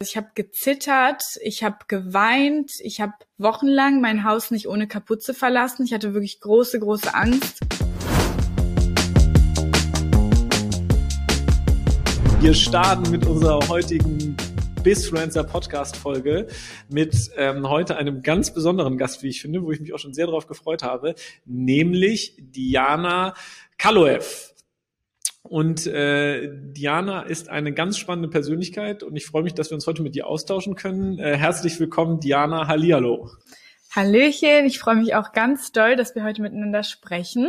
Ich habe gezittert, ich habe geweint, ich habe wochenlang mein Haus nicht ohne Kapuze verlassen. Ich hatte wirklich große, große Angst. Wir starten mit unserer heutigen Bisfluencer Podcast Folge mit ähm, heute einem ganz besonderen Gast, wie ich finde, wo ich mich auch schon sehr darauf gefreut habe, nämlich Diana Kaloev. Und äh, Diana ist eine ganz spannende Persönlichkeit und ich freue mich, dass wir uns heute mit dir austauschen können. Äh, herzlich willkommen, Diana Hallihallo. Hallöchen, ich freue mich auch ganz doll, dass wir heute miteinander sprechen.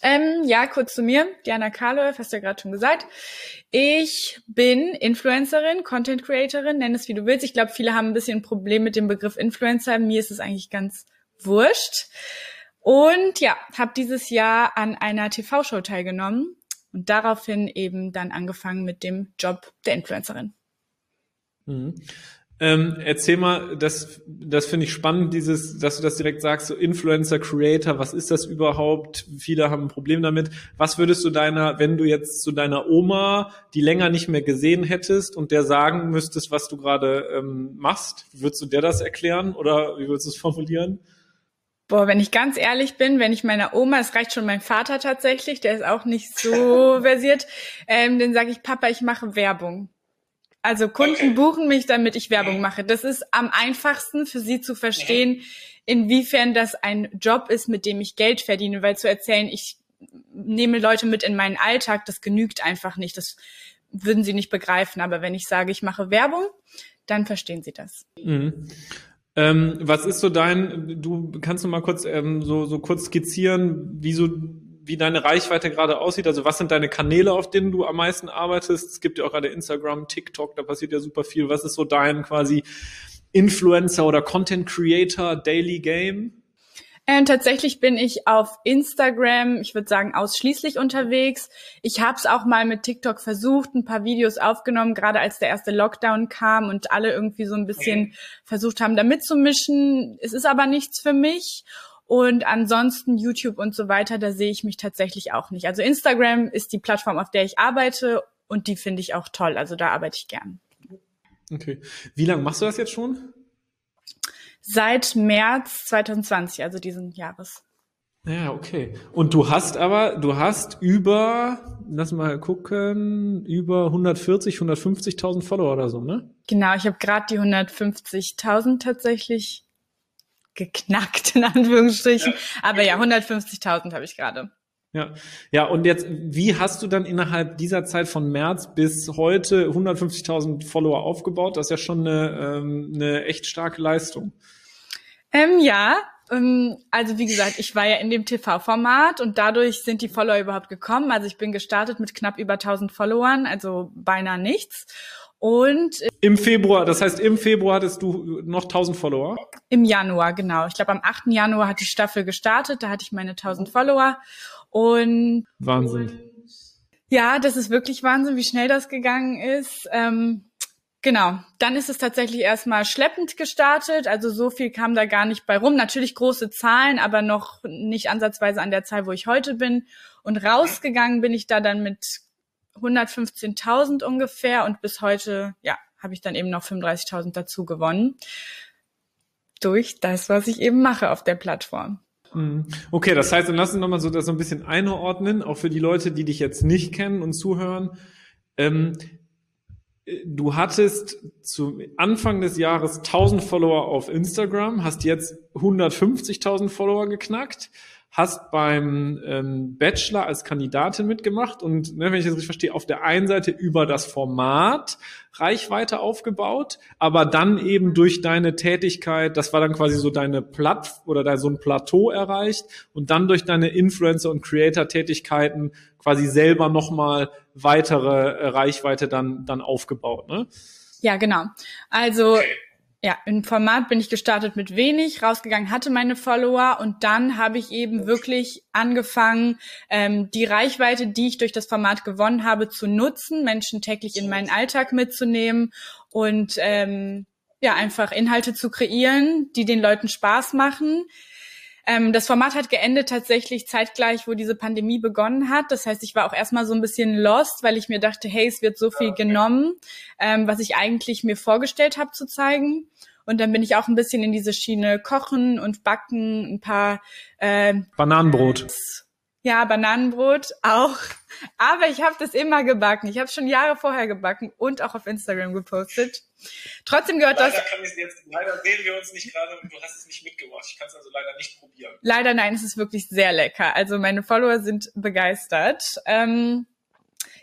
Ähm, ja, kurz zu mir. Diana Karlow, hast du ja gerade schon gesagt. Ich bin Influencerin, Content Creatorin, nenn es wie du willst. Ich glaube, viele haben ein bisschen ein Problem mit dem Begriff Influencer. Mir ist es eigentlich ganz wurscht. Und ja, habe dieses Jahr an einer TV-Show teilgenommen und daraufhin eben dann angefangen mit dem Job der Influencerin. Mhm. Ähm, erzähl mal, das, das finde ich spannend, dieses, dass du das direkt sagst, so Influencer, Creator, was ist das überhaupt? Viele haben ein Problem damit. Was würdest du deiner, wenn du jetzt zu deiner Oma, die länger nicht mehr gesehen hättest und der sagen müsstest, was du gerade ähm, machst, würdest du der das erklären oder wie würdest du es formulieren? Boah, wenn ich ganz ehrlich bin, wenn ich meiner Oma, es reicht schon mein Vater tatsächlich, der ist auch nicht so versiert, ähm, dann sage ich, Papa, ich mache Werbung. Also Kunden okay. buchen mich, damit ich Werbung mache. Das ist am einfachsten für sie zu verstehen, inwiefern das ein Job ist, mit dem ich Geld verdiene, weil zu erzählen, ich nehme Leute mit in meinen Alltag, das genügt einfach nicht. Das würden sie nicht begreifen. Aber wenn ich sage, ich mache Werbung, dann verstehen sie das. Mhm. Ähm, was ist so dein, du kannst du mal kurz ähm, so, so kurz skizzieren, wie so wie deine Reichweite gerade aussieht. Also was sind deine Kanäle, auf denen du am meisten arbeitest? Es gibt ja auch gerade Instagram, TikTok, da passiert ja super viel. Was ist so dein quasi Influencer oder Content Creator Daily Game? Ähm, tatsächlich bin ich auf Instagram, ich würde sagen, ausschließlich unterwegs. Ich habe es auch mal mit TikTok versucht, ein paar Videos aufgenommen, gerade als der erste Lockdown kam und alle irgendwie so ein bisschen okay. versucht haben, da mitzumischen. Es ist aber nichts für mich. Und ansonsten YouTube und so weiter, da sehe ich mich tatsächlich auch nicht. Also Instagram ist die Plattform, auf der ich arbeite und die finde ich auch toll. Also da arbeite ich gern. Okay. Wie lange machst du das jetzt schon? Seit März 2020, also diesen Jahres. Ja, okay. Und du hast aber, du hast über, lass mal gucken, über 140, 150.000 Follower oder so, ne? Genau, ich habe gerade die 150.000 tatsächlich geknackt, in Anführungsstrichen. Ja. Aber ja, 150.000 habe ich gerade. Ja, ja, und jetzt, wie hast du dann innerhalb dieser Zeit von März bis heute 150.000 Follower aufgebaut? Das ist ja schon eine, ähm, eine echt starke Leistung. Ähm, ja, ähm, also wie gesagt, ich war ja in dem TV-Format und dadurch sind die Follower überhaupt gekommen. Also ich bin gestartet mit knapp über 1000 Followern, also beinahe nichts. Und äh, im Februar, das heißt im Februar hattest du noch 1000 Follower? Im Januar, genau. Ich glaube am 8. Januar hat die Staffel gestartet, da hatte ich meine 1000 Follower und Wahnsinn. Ja, das ist wirklich Wahnsinn, wie schnell das gegangen ist. Ähm, genau. Dann ist es tatsächlich erstmal schleppend gestartet. Also so viel kam da gar nicht bei rum. Natürlich große Zahlen, aber noch nicht ansatzweise an der Zahl, wo ich heute bin. Und rausgegangen bin ich da dann mit 115.000 ungefähr und bis heute, ja, habe ich dann eben noch 35.000 dazu gewonnen. Durch das, was ich eben mache auf der Plattform. Mhm. Okay, das heißt, dann lass uns nochmal so das so ein bisschen einordnen, auch für die Leute, die dich jetzt nicht kennen und zuhören. Ähm, du hattest zu Anfang des Jahres 1000 Follower auf Instagram, hast jetzt 150.000 Follower geknackt hast beim ähm, Bachelor als Kandidatin mitgemacht und, ne, wenn ich das richtig verstehe, auf der einen Seite über das Format Reichweite aufgebaut, aber dann eben durch deine Tätigkeit, das war dann quasi so deine Platt oder da so ein Plateau erreicht und dann durch deine Influencer- und Creator-Tätigkeiten quasi selber nochmal weitere äh, Reichweite dann, dann aufgebaut, ne? Ja, genau. Also ja, im Format bin ich gestartet mit wenig, rausgegangen hatte meine Follower und dann habe ich eben wirklich angefangen, ähm, die Reichweite, die ich durch das Format gewonnen habe, zu nutzen, Menschen täglich in meinen Alltag mitzunehmen und ähm, ja einfach Inhalte zu kreieren, die den Leuten Spaß machen. Ähm, das Format hat geendet tatsächlich zeitgleich, wo diese Pandemie begonnen hat. Das heißt, ich war auch erstmal so ein bisschen lost, weil ich mir dachte, hey, es wird so viel okay. genommen, ähm, was ich eigentlich mir vorgestellt habe zu zeigen. Und dann bin ich auch ein bisschen in diese Schiene Kochen und Backen, ein paar äh, Bananenbrot. Ja, Bananenbrot auch. Aber ich habe das immer gebacken. Ich habe schon Jahre vorher gebacken und auch auf Instagram gepostet. Trotzdem gehört leider das. Kann jetzt, leider sehen wir uns nicht gerade und du hast es nicht mitgebracht. Ich kann es also leider nicht probieren. Leider nein, es ist wirklich sehr lecker. Also meine Follower sind begeistert. Ähm,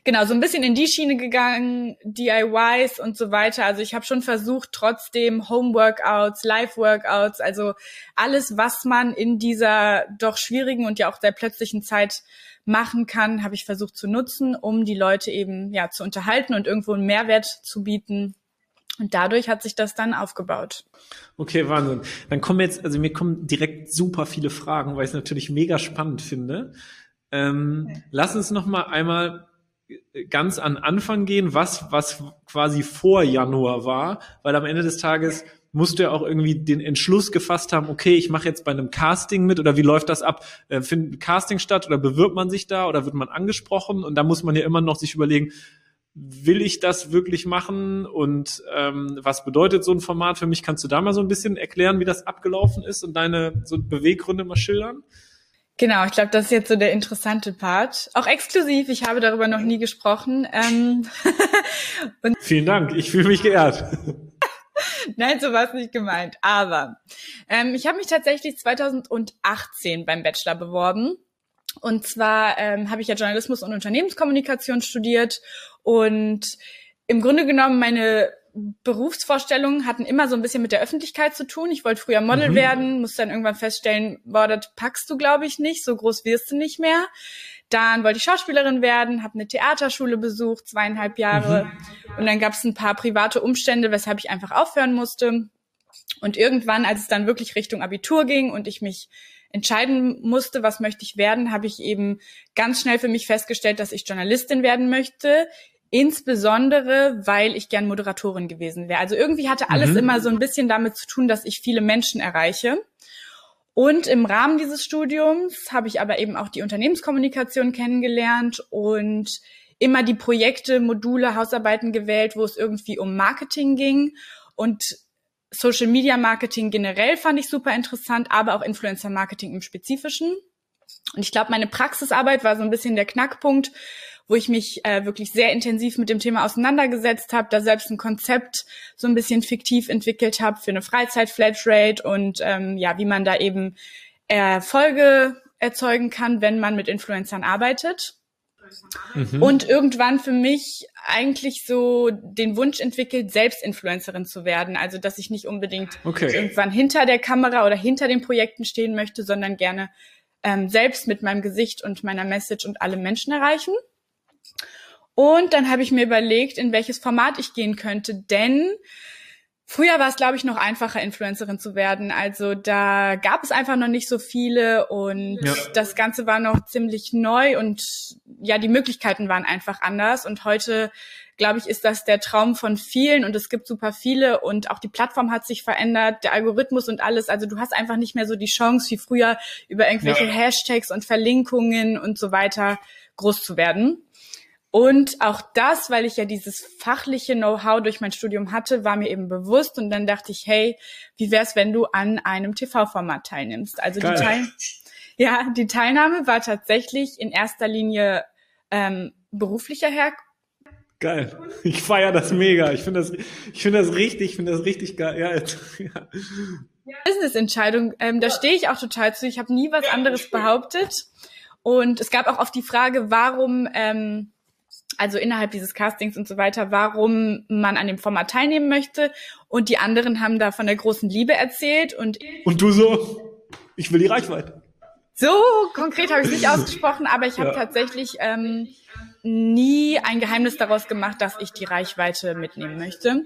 genau, so ein bisschen in die Schiene gegangen, DIYs und so weiter. Also ich habe schon versucht, trotzdem Home-Workouts, Live-Workouts, also alles, was man in dieser doch schwierigen und ja auch sehr plötzlichen Zeit machen kann, habe ich versucht zu nutzen, um die Leute eben ja zu unterhalten und irgendwo einen Mehrwert zu bieten. Und dadurch hat sich das dann aufgebaut. Okay, Wahnsinn. Dann kommen jetzt, also mir kommen direkt super viele Fragen, weil ich es natürlich mega spannend finde. Ähm, okay. Lass uns noch mal einmal ganz an Anfang gehen, was, was quasi vor Januar war, weil am Ende des Tages musst du ja auch irgendwie den Entschluss gefasst haben, okay, ich mache jetzt bei einem Casting mit oder wie läuft das ab? Äh, findet Casting statt oder bewirbt man sich da oder wird man angesprochen? Und da muss man ja immer noch sich überlegen, will ich das wirklich machen und ähm, was bedeutet so ein Format für mich? Kannst du da mal so ein bisschen erklären, wie das abgelaufen ist und deine so Beweggründe mal schildern? Genau, ich glaube, das ist jetzt so der interessante Part. Auch exklusiv, ich habe darüber noch nie gesprochen. Ähm Vielen Dank, ich fühle mich geehrt. Nein, so war es nicht gemeint. Aber ähm, ich habe mich tatsächlich 2018 beim Bachelor beworben. Und zwar ähm, habe ich ja Journalismus und Unternehmenskommunikation studiert und im Grunde genommen meine Berufsvorstellungen hatten immer so ein bisschen mit der Öffentlichkeit zu tun. Ich wollte früher Model mhm. werden, musste dann irgendwann feststellen, boah, das packst du, glaube ich, nicht, so groß wirst du nicht mehr. Dann wollte ich Schauspielerin werden, habe eine Theaterschule besucht, zweieinhalb Jahre. Mhm. Und dann gab es ein paar private Umstände, weshalb ich einfach aufhören musste. Und irgendwann, als es dann wirklich Richtung Abitur ging und ich mich entscheiden musste, was möchte ich werden, habe ich eben ganz schnell für mich festgestellt, dass ich Journalistin werden möchte. Insbesondere, weil ich gern Moderatorin gewesen wäre. Also irgendwie hatte alles mhm. immer so ein bisschen damit zu tun, dass ich viele Menschen erreiche. Und im Rahmen dieses Studiums habe ich aber eben auch die Unternehmenskommunikation kennengelernt und immer die Projekte, Module, Hausarbeiten gewählt, wo es irgendwie um Marketing ging. Und Social Media Marketing generell fand ich super interessant, aber auch Influencer Marketing im Spezifischen. Und ich glaube, meine Praxisarbeit war so ein bisschen der Knackpunkt, wo ich mich äh, wirklich sehr intensiv mit dem Thema auseinandergesetzt habe, da selbst ein Konzept so ein bisschen fiktiv entwickelt habe für eine Freizeit-Flatrate und ähm, ja, wie man da eben Erfolge erzeugen kann, wenn man mit Influencern arbeitet. Mhm. Und irgendwann für mich eigentlich so den Wunsch entwickelt, selbst Influencerin zu werden. Also, dass ich nicht unbedingt okay. irgendwann hinter der Kamera oder hinter den Projekten stehen möchte, sondern gerne ähm, selbst mit meinem Gesicht und meiner Message und alle Menschen erreichen. Und dann habe ich mir überlegt, in welches Format ich gehen könnte, denn Früher war es, glaube ich, noch einfacher, Influencerin zu werden. Also da gab es einfach noch nicht so viele und ja. das Ganze war noch ziemlich neu und ja, die Möglichkeiten waren einfach anders. Und heute, glaube ich, ist das der Traum von vielen und es gibt super viele und auch die Plattform hat sich verändert, der Algorithmus und alles. Also du hast einfach nicht mehr so die Chance wie früher über irgendwelche ja. Hashtags und Verlinkungen und so weiter groß zu werden. Und auch das, weil ich ja dieses fachliche Know-how durch mein Studium hatte, war mir eben bewusst. Und dann dachte ich, hey, wie wär's, wenn du an einem TV-Format teilnimmst? Also Geil. die, Teil ja, die Teilnahme war tatsächlich in erster Linie ähm, beruflicher Herkunft. Geil. Ich feiere das mega. Ich finde das, ich finde das richtig, ich finde das richtig geil. Ja, ja. Business-Entscheidung. Ähm, da stehe ich auch total zu. Ich habe nie was anderes behauptet. Und es gab auch oft die Frage, warum ähm, also innerhalb dieses Castings und so weiter, warum man an dem Format teilnehmen möchte. Und die anderen haben da von der großen Liebe erzählt und und du so, ich will die Reichweite. So konkret habe ich es nicht ausgesprochen, aber ich habe ja. tatsächlich ähm, nie ein Geheimnis daraus gemacht, dass ich die Reichweite mitnehmen möchte.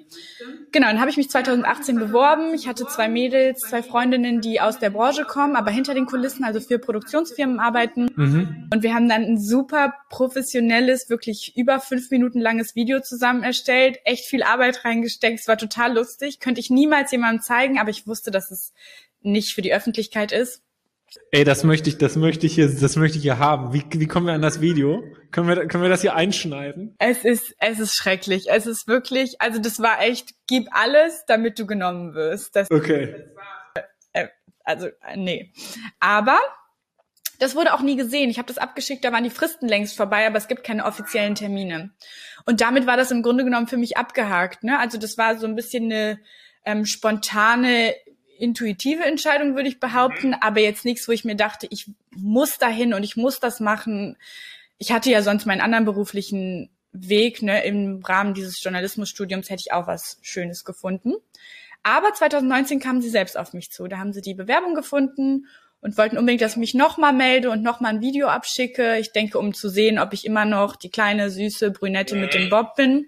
Genau, dann habe ich mich 2018 beworben. Ich hatte zwei Mädels, zwei Freundinnen, die aus der Branche kommen, aber hinter den Kulissen, also für Produktionsfirmen arbeiten. Mhm. Und wir haben dann ein super professionelles, wirklich über fünf Minuten langes Video zusammen erstellt, echt viel Arbeit reingesteckt. Es war total lustig. Könnte ich niemals jemandem zeigen, aber ich wusste, dass es nicht für die Öffentlichkeit ist. Ey, das möchte ich, das möchte ich hier, das möchte ich hier haben. Wie, wie kommen wir an das Video? Können wir, können wir das hier einschneiden? Es ist, es ist schrecklich. Es ist wirklich, also das war echt, gib alles, damit du genommen wirst. Das, Okay. war, äh, also, äh, nee. Aber das wurde auch nie gesehen. Ich habe das abgeschickt, da waren die Fristen längst vorbei, aber es gibt keine offiziellen Termine. Und damit war das im Grunde genommen für mich abgehakt. Ne? Also das war so ein bisschen eine ähm, spontane, intuitive Entscheidung, würde ich behaupten, aber jetzt nichts, wo ich mir dachte, ich muss dahin und ich muss das machen. Ich hatte ja sonst meinen anderen beruflichen Weg, ne, im Rahmen dieses Journalismusstudiums hätte ich auch was Schönes gefunden. Aber 2019 kamen sie selbst auf mich zu. Da haben sie die Bewerbung gefunden und wollten unbedingt, dass ich mich nochmal melde und nochmal ein Video abschicke. Ich denke, um zu sehen, ob ich immer noch die kleine, süße Brünette mit dem Bob bin.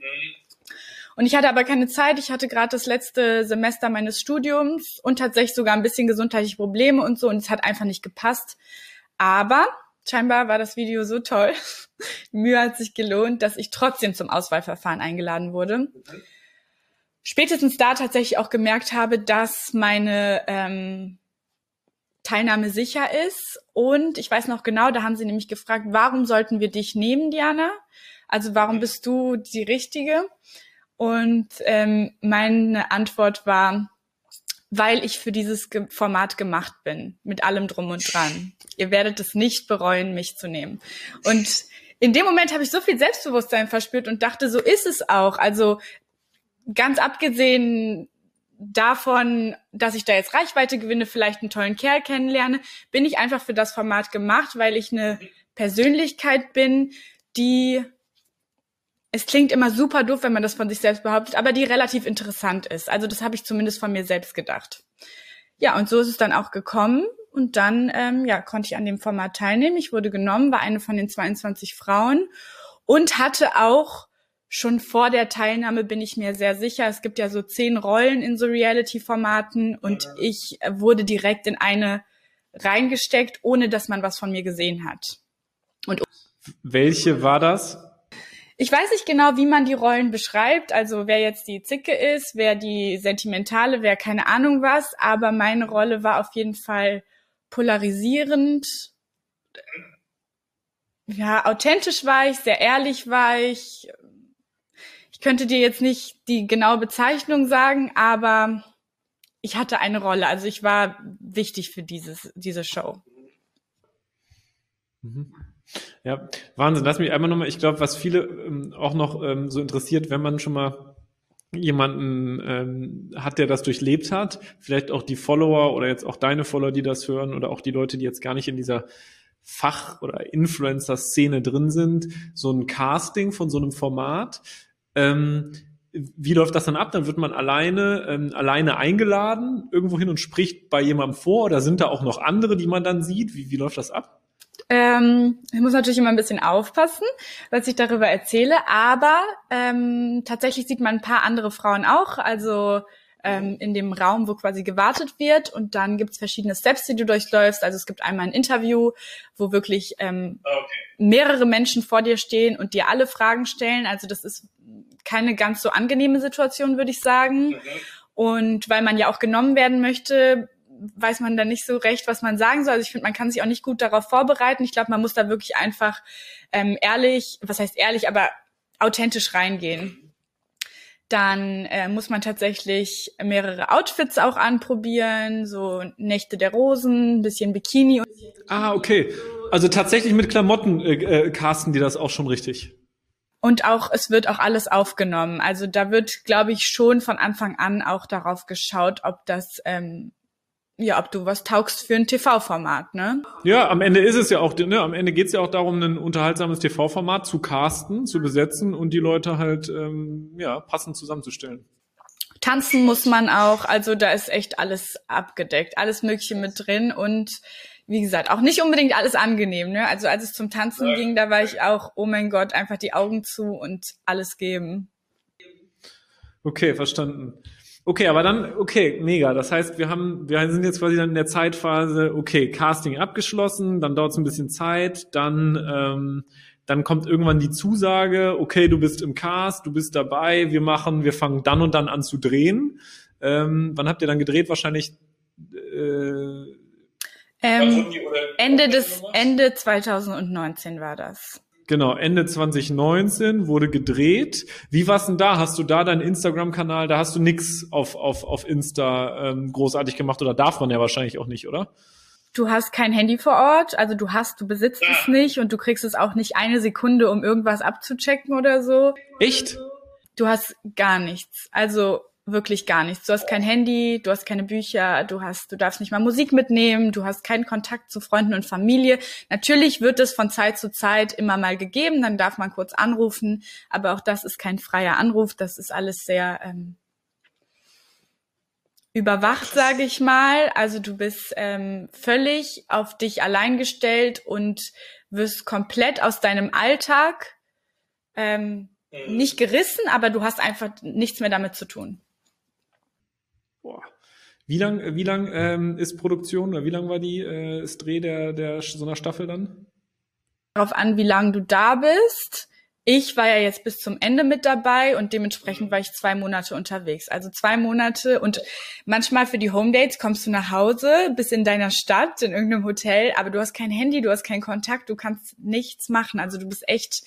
Und ich hatte aber keine Zeit. Ich hatte gerade das letzte Semester meines Studiums und tatsächlich sogar ein bisschen gesundheitliche Probleme und so. Und es hat einfach nicht gepasst. Aber scheinbar war das Video so toll. Die Mühe hat sich gelohnt, dass ich trotzdem zum Auswahlverfahren eingeladen wurde. Spätestens da tatsächlich auch gemerkt habe, dass meine ähm, Teilnahme sicher ist. Und ich weiß noch genau, da haben sie nämlich gefragt, warum sollten wir dich nehmen, Diana? Also warum bist du die Richtige? Und ähm, meine Antwort war, weil ich für dieses Format gemacht bin, mit allem drum und dran. Ihr werdet es nicht bereuen, mich zu nehmen. Und in dem Moment habe ich so viel Selbstbewusstsein verspürt und dachte, so ist es auch. Also ganz abgesehen davon, dass ich da jetzt Reichweite gewinne, vielleicht einen tollen Kerl kennenlerne, bin ich einfach für das Format gemacht, weil ich eine Persönlichkeit bin, die es klingt immer super doof, wenn man das von sich selbst behauptet, aber die relativ interessant ist. Also das habe ich zumindest von mir selbst gedacht. Ja, und so ist es dann auch gekommen. Und dann ähm, ja, konnte ich an dem Format teilnehmen. Ich wurde genommen, war eine von den 22 Frauen und hatte auch schon vor der Teilnahme bin ich mir sehr sicher. Es gibt ja so zehn Rollen in so Reality-Formaten und ich wurde direkt in eine reingesteckt, ohne dass man was von mir gesehen hat. Und Welche war das? Ich weiß nicht genau, wie man die Rollen beschreibt, also wer jetzt die Zicke ist, wer die Sentimentale, wer keine Ahnung was, aber meine Rolle war auf jeden Fall polarisierend. Ja, authentisch war ich, sehr ehrlich war ich. Ich könnte dir jetzt nicht die genaue Bezeichnung sagen, aber ich hatte eine Rolle, also ich war wichtig für dieses, diese Show. Ja, Wahnsinn. Lass mich einmal nochmal, ich glaube, was viele ähm, auch noch ähm, so interessiert, wenn man schon mal jemanden ähm, hat, der das durchlebt hat, vielleicht auch die Follower oder jetzt auch deine Follower, die das hören oder auch die Leute, die jetzt gar nicht in dieser Fach- oder Influencer-Szene drin sind, so ein Casting von so einem Format. Ähm, wie läuft das dann ab? Dann wird man alleine, ähm, alleine eingeladen irgendwo hin und spricht bei jemandem vor oder sind da auch noch andere, die man dann sieht? Wie, wie läuft das ab? Ähm, ich muss natürlich immer ein bisschen aufpassen, was ich darüber erzähle, aber ähm, tatsächlich sieht man ein paar andere Frauen auch, also ähm, in dem Raum, wo quasi gewartet wird und dann gibt's verschiedene Steps, die du durchläufst. Also es gibt einmal ein Interview, wo wirklich ähm, Okay. mehrere Menschen vor dir stehen und dir alle Fragen stellen. Also das ist keine ganz so angenehme Situation, würde ich sagen. Mhm. Und weil man ja auch genommen werden möchte, weiß man dann nicht so recht, was man sagen soll. Also ich finde, man kann sich auch nicht gut darauf vorbereiten. Ich glaube, man muss da wirklich einfach ähm, ehrlich, was heißt ehrlich, aber authentisch reingehen. Dann äh, muss man tatsächlich mehrere Outfits auch anprobieren, so Nächte der Rosen, ein bisschen Bikini. Und Ah, okay. Also tatsächlich mit Klamotten äh, äh, casten die das auch schon richtig. Und auch, es wird auch alles aufgenommen. Also da wird, glaube ich, schon von Anfang an auch darauf geschaut, ob das, ähm, ja, ob du was taugst für ein TV-Format, ne? Ja, am Ende ist es ja auch, ne, am Ende geht es ja auch darum, ein unterhaltsames TV-Format zu casten, zu besetzen und die Leute halt ähm, ja passend zusammenzustellen. Tanzen muss man auch, also da ist echt alles abgedeckt, alles Mögliche mit drin und wie gesagt, auch nicht unbedingt alles angenehm, ne? Also als es zum Tanzen Ja. ging, da war ich auch, oh mein Gott, einfach die Augen zu und alles geben. Okay, verstanden. Okay, aber dann, okay, mega. Das heißt, wir haben, wir sind jetzt quasi dann in der Zeitphase, okay, Casting abgeschlossen, dann dauert es ein bisschen Zeit, dann, ähm, dann kommt irgendwann die Zusage, okay, du bist im Cast, du bist dabei, wir machen, wir fangen dann und dann an zu drehen. Ähm, wann habt ihr dann gedreht? Wahrscheinlich äh, Ähm, Ende des Ende 2019 war das. Genau, Ende 2019 wurde gedreht. Wie war's denn da? Hast du da deinen Instagram-Kanal? Da hast du nix auf, auf, auf Insta ähm, großartig gemacht oder darf man ja wahrscheinlich auch nicht, oder? Du hast kein Handy vor Ort, also du hast, du besitzt ja. es nicht und du kriegst es auch nicht eine Sekunde, um irgendwas abzuchecken oder so. Echt? Du hast gar nichts. Also wirklich gar nichts. Du hast kein Handy, du hast keine Bücher, du hast, du darfst nicht mal Musik mitnehmen, du hast keinen Kontakt zu Freunden und Familie. Natürlich wird es von Zeit zu Zeit immer mal gegeben, dann darf man kurz anrufen, aber auch das ist kein freier Anruf, das ist alles sehr ähm, überwacht, sage ich mal. Also du bist ähm, völlig auf dich allein gestellt und wirst komplett aus deinem Alltag ähm, mhm. nicht gerissen, aber du hast einfach nichts mehr damit zu tun. Boah. Wie lang, wie lang ähm, ist Produktion oder wie lang war die äh, ist Dreh der, der so einer Staffel dann? Darauf an, wie lang du da bist. Ich war ja jetzt bis zum Ende mit dabei und dementsprechend war ich zwei Monate unterwegs. Also zwei Monate und manchmal für die Home Dates kommst du nach Hause, bist in deiner Stadt, in irgendeinem Hotel, aber du hast kein Handy, du hast keinen Kontakt, du kannst nichts machen. Also du bist echt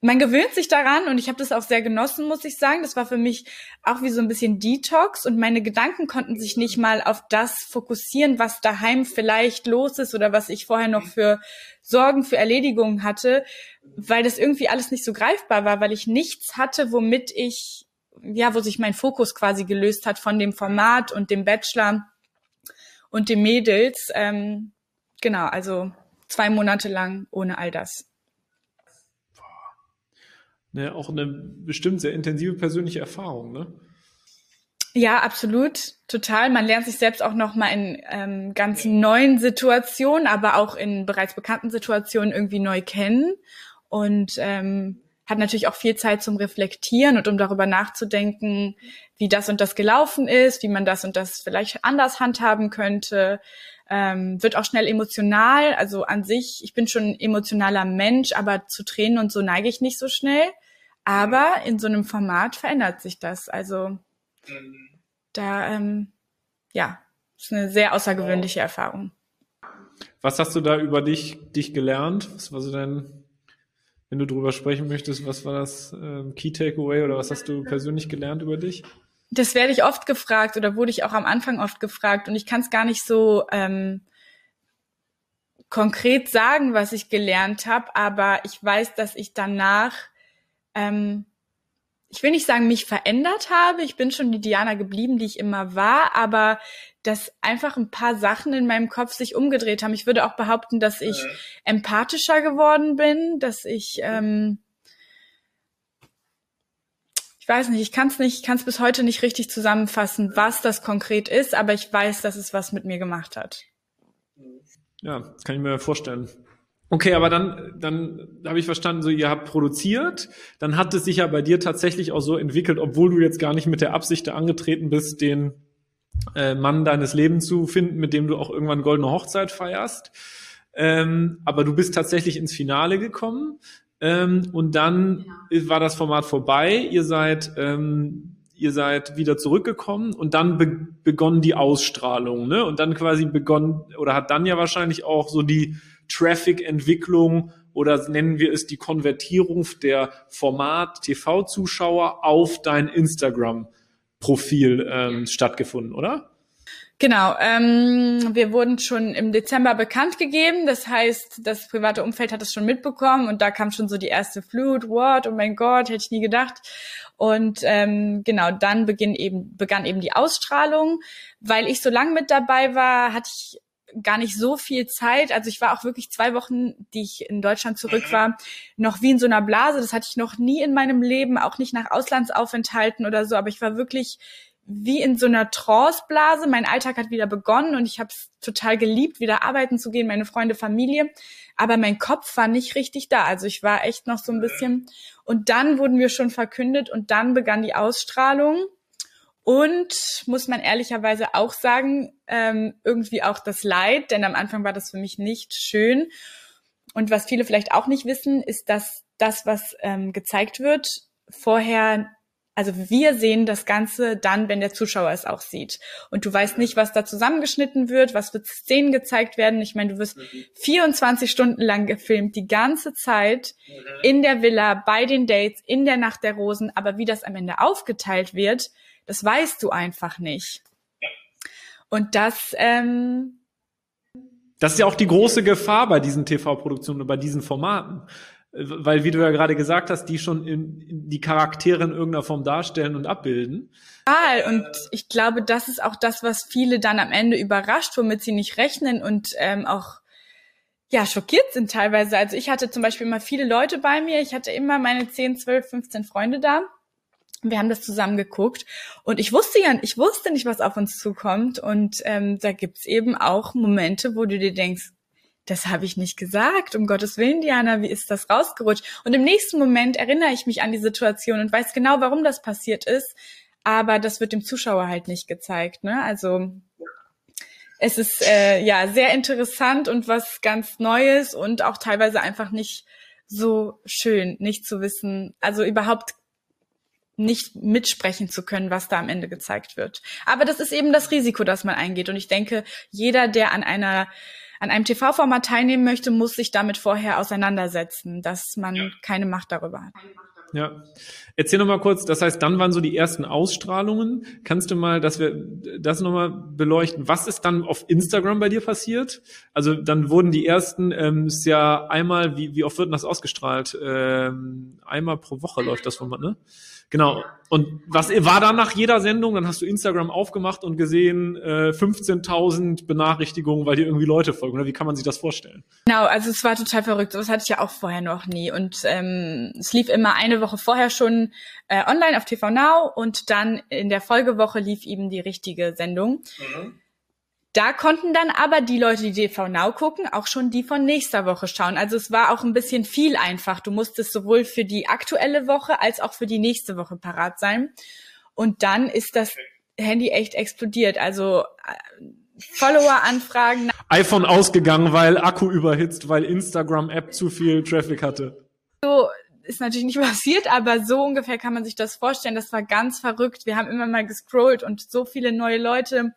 man gewöhnt sich daran und ich habe das auch sehr genossen, muss ich sagen. Das war für mich auch wie so ein bisschen Detox und meine Gedanken konnten sich nicht mal auf das fokussieren, was daheim vielleicht los ist oder was ich vorher noch für Sorgen, für Erledigungen hatte, weil das irgendwie alles nicht so greifbar war, weil ich nichts hatte, womit ich, ja, wo sich mein Fokus quasi gelöst hat von dem Format und dem Bachelor und dem Mädels. Ähm, genau, also zwei Monate lang ohne all das ne, auch eine bestimmt sehr intensive persönliche Erfahrung, ne? Ja, absolut, total. Man lernt sich selbst auch noch mal in ähm, ganz neuen Situationen, aber auch in bereits bekannten Situationen irgendwie neu kennen und ähm, hat natürlich auch viel Zeit zum Reflektieren und um darüber nachzudenken, wie das und das gelaufen ist, wie man das und das vielleicht anders handhaben könnte. Ähm, wird auch schnell emotional. Also an sich, ich bin schon ein emotionaler Mensch, aber zu Tränen und so neige ich nicht so schnell. Aber in so einem Format verändert sich das. Also da, ähm, ja, ist eine sehr außergewöhnliche Erfahrung. Was hast du da über dich, dich gelernt? Was war so dein, wenn du drüber sprechen möchtest, was war das ähm, Key Takeaway oder was hast du persönlich gelernt über dich? Das werde ich oft gefragt oder wurde ich auch am Anfang oft gefragt und ich kann es gar nicht so ähm, konkret sagen, was ich gelernt habe, aber ich weiß, dass ich danach ähm, ich will nicht sagen, mich verändert habe. Ich bin schon die Diana geblieben, die ich immer war, aber dass einfach ein paar Sachen in meinem Kopf sich umgedreht haben. Ich würde auch behaupten, dass ich mhm. empathischer geworden bin, dass ich ähm, ich weiß nicht, ich kann es nicht, kann es bis heute nicht richtig zusammenfassen, was das konkret ist, aber ich weiß, dass es was mit mir gemacht hat. Ja, kann ich mir vorstellen. Okay, aber dann, dann habe ich verstanden, so ihr habt produziert, dann hat es sich ja bei dir tatsächlich auch so entwickelt, obwohl du jetzt gar nicht mit der Absicht da angetreten bist, den äh, Mann deines Lebens zu finden, mit dem du auch irgendwann goldene Hochzeit feierst. Ähm, aber du bist tatsächlich ins Finale gekommen ähm, und dann ja. war das Format vorbei. Ihr seid ähm, ihr seid wieder zurückgekommen und dann be begonnen die Ausstrahlung, ne? Und dann quasi begonnen oder hat dann ja wahrscheinlich auch so die Traffic-Entwicklung oder nennen wir es die Konvertierung der Format-TV-Zuschauer auf dein Instagram-Profil ähm, stattgefunden, oder? Genau, ähm, wir wurden schon im Dezember bekannt gegeben. Das heißt, das private Umfeld hat es schon mitbekommen und da kam schon so die erste Flut. What? Oh mein Gott, hätte ich nie gedacht. Und ähm, genau, dann beginn eben, begann eben die Ausstrahlung. Weil ich so lange mit dabei war, hatte ich gar nicht so viel Zeit. Also ich war auch wirklich zwei Wochen, die ich in Deutschland zurück mhm. war, noch wie in so einer Blase. Das hatte ich noch nie in meinem Leben, auch nicht nach Auslandsaufenthalten oder so. Aber ich war wirklich wie in so einer Trance-Blase. Mein Alltag hat wieder begonnen und ich habe es total geliebt, wieder arbeiten zu gehen, meine Freunde, Familie. Aber mein Kopf war nicht richtig da. Also ich war echt noch so ein bisschen. Und dann wurden wir schon verkündet und dann begann die Ausstrahlung. Und muss man ehrlicherweise auch sagen, ähm, irgendwie auch das Leid, denn am Anfang war das für mich nicht schön. Und was viele vielleicht auch nicht wissen, ist, dass das, was ähm, gezeigt wird, vorher also wir sehen das Ganze dann, wenn der Zuschauer es auch sieht. Und du weißt nicht, was da zusammengeschnitten wird, was für Szenen gezeigt werden. Ich meine, du wirst 24 Stunden lang gefilmt, die ganze Zeit in der Villa, bei den Dates, in der Nacht der Rosen. Aber wie das am Ende aufgeteilt wird, das weißt du einfach nicht. Und das, ähm, das ist ja auch die große Gefahr bei diesen TV-Produktionen und bei diesen Formaten weil wie du ja gerade gesagt hast, die schon in, in die Charaktere in irgendeiner Form darstellen und abbilden. Und ich glaube, das ist auch das, was viele dann am Ende überrascht, womit sie nicht rechnen und ähm, auch ja schockiert sind teilweise. Also ich hatte zum Beispiel immer viele Leute bei mir. Ich hatte immer meine 10, 12, 15 Freunde da. Wir haben das zusammen geguckt und ich wusste ja, ich wusste nicht, was auf uns zukommt. Und ähm, da gibt's eben auch Momente, wo du dir denkst, das habe ich nicht gesagt, um Gottes Willen, Diana, wie ist das rausgerutscht? Und im nächsten Moment erinnere ich mich an die Situation und weiß genau, warum das passiert ist, aber das wird dem Zuschauer halt nicht gezeigt. Ne? Also es ist äh, ja sehr interessant und was ganz Neues und auch teilweise einfach nicht so schön, nicht zu wissen, also überhaupt nicht mitsprechen zu können, was da am Ende gezeigt wird. Aber das ist eben das Risiko, das man eingeht. Und ich denke, jeder, der an einer an einem TV-Format teilnehmen möchte, muss sich damit vorher auseinandersetzen, dass man ja. keine Macht darüber hat. Ja. Erzähl noch mal kurz, das heißt, dann waren so die ersten Ausstrahlungen. Kannst du mal, dass wir das noch mal beleuchten? Was ist dann auf Instagram bei dir passiert? Also dann wurden die ersten, ähm, ist ja einmal, wie, wie oft wird denn das ausgestrahlt? Ähm, einmal pro Woche läuft das Format, ne? Genau. Und was war da nach jeder Sendung? Dann hast du Instagram aufgemacht und gesehen äh, 15.000 Benachrichtigungen, weil dir irgendwie Leute folgen. Oder wie kann man sich das vorstellen? Genau, also es war total verrückt. Das hatte ich ja auch vorher noch nie. Und ähm, es lief immer eine Woche vorher schon äh, online auf TV Now und dann in der Folgewoche lief eben die richtige Sendung. Mhm. Da konnten dann aber die Leute, die TV Now gucken, auch schon die von nächster Woche schauen. Also es war auch ein bisschen viel einfach. Du musstest sowohl für die aktuelle Woche als auch für die nächste Woche parat sein. Und dann ist das Handy echt explodiert. Also äh, Follower-Anfragen. iPhone ausgegangen, weil Akku überhitzt, weil Instagram-App zu viel Traffic hatte. So ist natürlich nicht passiert, aber so ungefähr kann man sich das vorstellen. Das war ganz verrückt. Wir haben immer mal gescrollt und so viele neue Leute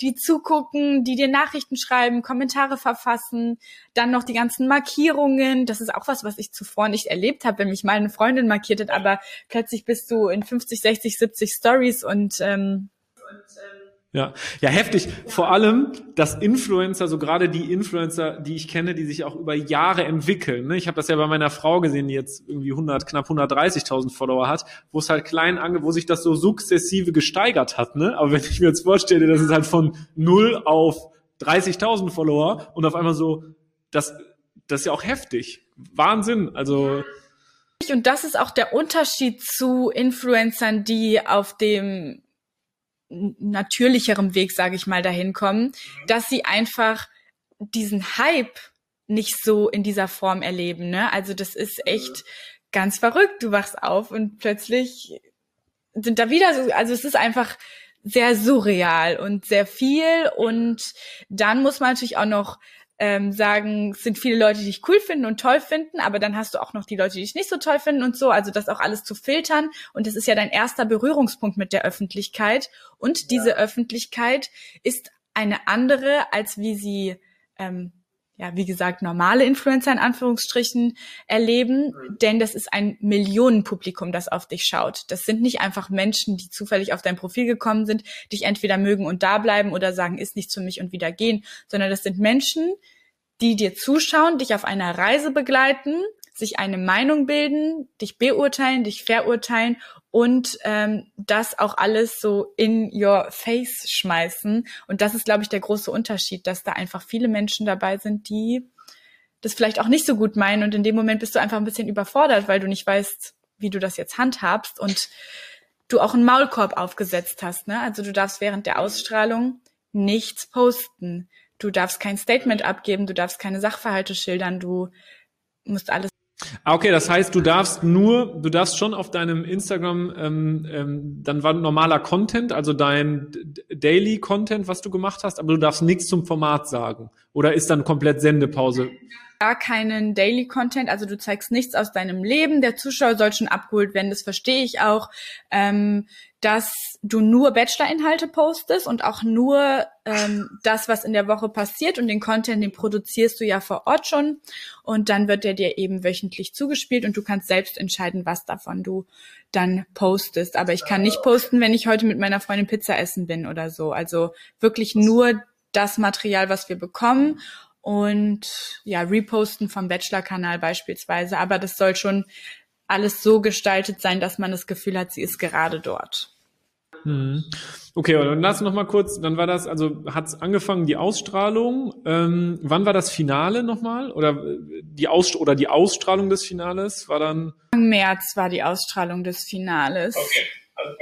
die zugucken, die dir Nachrichten schreiben, Kommentare verfassen, dann noch die ganzen Markierungen. Das ist auch was, was ich zuvor nicht erlebt habe, wenn mich mal eine Freundin markiert hat, aber plötzlich bist du in 50, 60, 70 Stories und ähm, und, ähm ja, ja, heftig. Vor allem, dass Influencer, so gerade die Influencer, die ich kenne, die sich auch über Jahre entwickeln. Ne? Ich habe das ja bei meiner Frau gesehen, die jetzt irgendwie 100, knapp 130.000 Follower hat, wo es halt klein ange, wo sich das so sukzessive gesteigert hat. Ne? Aber wenn ich mir jetzt vorstelle, das ist halt von null auf 30.000 Follower und auf einmal so, das, das ist ja auch heftig. Wahnsinn. Also und das ist auch der Unterschied zu Influencern, die auf dem natürlicherem Weg, sage ich mal, dahin kommen, dass sie einfach diesen Hype nicht so in dieser Form erleben. Ne? Also das ist echt ganz verrückt. Du wachst auf und plötzlich sind da wieder so, also es ist einfach sehr surreal und sehr viel und dann muss man natürlich auch noch ähm, sagen, es sind viele Leute, die dich cool finden und toll finden, aber dann hast du auch noch die Leute, die dich nicht so toll finden und so. Also das auch alles zu filtern. Und das ist ja dein erster Berührungspunkt mit der Öffentlichkeit. Und ja. diese Öffentlichkeit ist eine andere, als wie sie, ähm, ja, wie gesagt, normale Influencer in Anführungsstrichen erleben. Mhm. Denn das ist ein Millionenpublikum, das auf dich schaut. Das sind nicht einfach Menschen, die zufällig auf dein Profil gekommen sind, dich entweder mögen und da bleiben oder sagen, ist nicht zu mich und wieder gehen, sondern das sind Menschen, die dir zuschauen, dich auf einer Reise begleiten, sich eine Meinung bilden, dich beurteilen, dich verurteilen und ähm, das auch alles so in your face schmeißen. Und das ist, glaube ich, der große Unterschied, dass da einfach viele Menschen dabei sind, die das vielleicht auch nicht so gut meinen. Und in dem Moment bist du einfach ein bisschen überfordert, weil du nicht weißt, wie du das jetzt handhabst und du auch einen Maulkorb aufgesetzt hast. Ne? Also du darfst während der Ausstrahlung nichts posten. Du darfst kein Statement abgeben, du darfst keine Sachverhalte schildern, du musst alles. Ah, okay, das heißt, du darfst nur, du darfst schon auf deinem Instagram, ähm, ähm, dann war normaler Content, also dein Daily Content, was du gemacht hast, aber du darfst nichts zum Format sagen. Oder ist dann komplett Sendepause? Gar keinen Daily Content, also du zeigst nichts aus deinem Leben. Der Zuschauer soll schon abgeholt werden, das verstehe ich auch. Ähm, dass du nur Bachelor-Inhalte postest und auch nur ähm, das, was in der Woche passiert und den Content, den produzierst du ja vor Ort schon und dann wird der dir eben wöchentlich zugespielt und du kannst selbst entscheiden, was davon du dann postest. Aber ich kann nicht posten, wenn ich heute mit meiner Freundin Pizza essen bin oder so. Also wirklich nur das Material, was wir bekommen und ja, reposten vom Bachelor-Kanal beispielsweise. Aber das soll schon alles so gestaltet sein, dass man das Gefühl hat, sie ist gerade dort. Hm. Okay, und dann lass noch mal kurz, dann war das, also hat es angefangen, die Ausstrahlung. Ähm, wann war das Finale nochmal? Oder äh, die Aus oder die Ausstrahlung des Finales war dann? März war die Ausstrahlung des Finales. Okay. Also,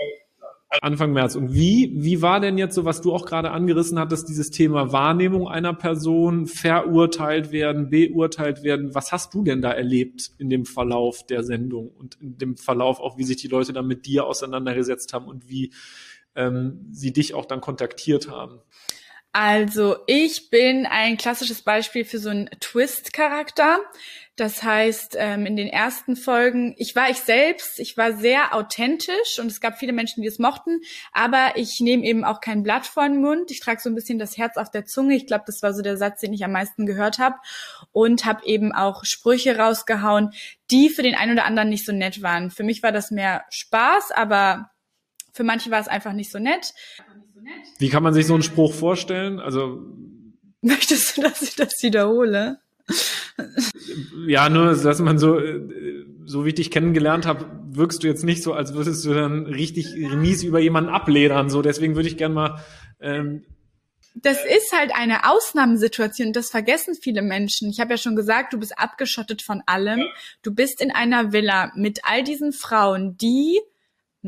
Anfang März. Und wie, wie war denn jetzt so, was du auch gerade angerissen hattest, dieses Thema Wahrnehmung einer Person, verurteilt werden, beurteilt werden? Was hast du denn da erlebt in dem Verlauf der Sendung und in dem Verlauf auch, wie sich die Leute dann mit dir auseinandergesetzt haben und wie ähm, sie dich auch dann kontaktiert haben? Also ich bin ein klassisches Beispiel für so einen Twist-Charakter. Das heißt, ähm, in den ersten Folgen, ich war ich selbst, ich war sehr authentisch und es gab viele Menschen, die es mochten, aber ich nehme eben auch kein Blatt vor den Mund. Ich trage so ein bisschen das Herz auf der Zunge. Ich glaube, das war so der Satz, den ich am meisten gehört habe und habe eben auch Sprüche rausgehauen, die für den einen oder anderen nicht so nett waren. Für mich war das mehr Spaß, aber für manche war es einfach nicht so nett. Wie kann man sich so einen Spruch vorstellen? Also möchtest du, dass ich das wiederhole? ja, nur, dass man so, so wie ich dich kennengelernt habe, wirkst du jetzt nicht so, als würdest du dann richtig mies über jemanden abledern. So, deswegen würde ich gerne mal. Ähm, das ist halt eine Ausnahmesituation. Das vergessen viele Menschen. Ich habe ja schon gesagt, du bist abgeschottet von allem. Du bist in einer Villa mit all diesen Frauen, die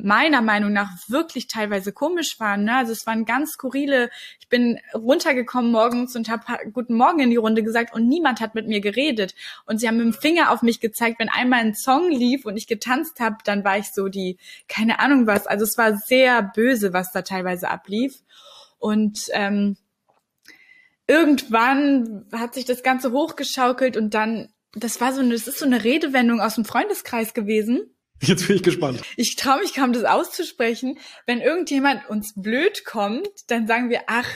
meiner Meinung nach wirklich teilweise komisch waren. Ne? Also es waren ganz skurrile. Ich bin runtergekommen morgens und habe Guten Morgen in die Runde gesagt und niemand hat mit mir geredet. Und sie haben mit dem Finger auf mich gezeigt, wenn einmal ein Song lief und ich getanzt habe, dann war ich so die, keine Ahnung was. Also es war sehr böse, was da teilweise ablief. Und ähm, irgendwann hat sich das Ganze hochgeschaukelt und dann, das war so eine, das ist so eine Redewendung aus dem Freundeskreis gewesen Jetzt bin ich gespannt. Ich traue mich kaum, das auszusprechen. Wenn irgendjemand uns blöd kommt, dann sagen wir, ach,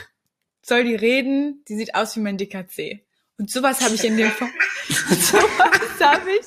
soll die reden, die sieht aus wie mein DKC. Und sowas habe ich in dem sowas habe ich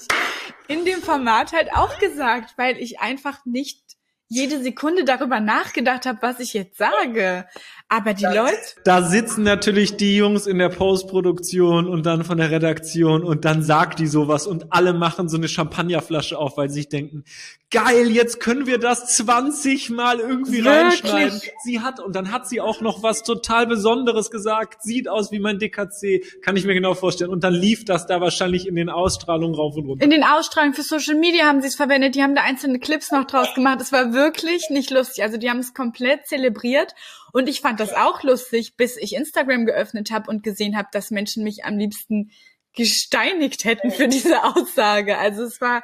in dem Format halt auch gesagt, weil ich einfach nicht jede Sekunde darüber nachgedacht habe, was ich jetzt sage. Aber die Leute. Da sitzen natürlich die Jungs in der Postproduktion und dann von der Redaktion und dann sagt die sowas und alle machen so eine Champagnerflasche auf, weil sie sich denken, geil, jetzt können wir das 20 Mal irgendwie Wirklich? reinschneiden. Sie hat, und dann hat sie auch noch was total Besonderes gesagt, sieht aus wie mein DKC, kann ich mir genau vorstellen. Und dann lief das da wahrscheinlich in den Ausstrahlungen rauf und runter. In den Ausstrahlungen für Social Media haben sie es verwendet, die haben da einzelne Clips noch draus gemacht. Es war wirklich nicht lustig. Also die haben es komplett zelebriert. Und ich fand das auch lustig, bis ich Instagram geöffnet habe und gesehen habe, dass Menschen mich am liebsten gesteinigt hätten für diese Aussage. Also es war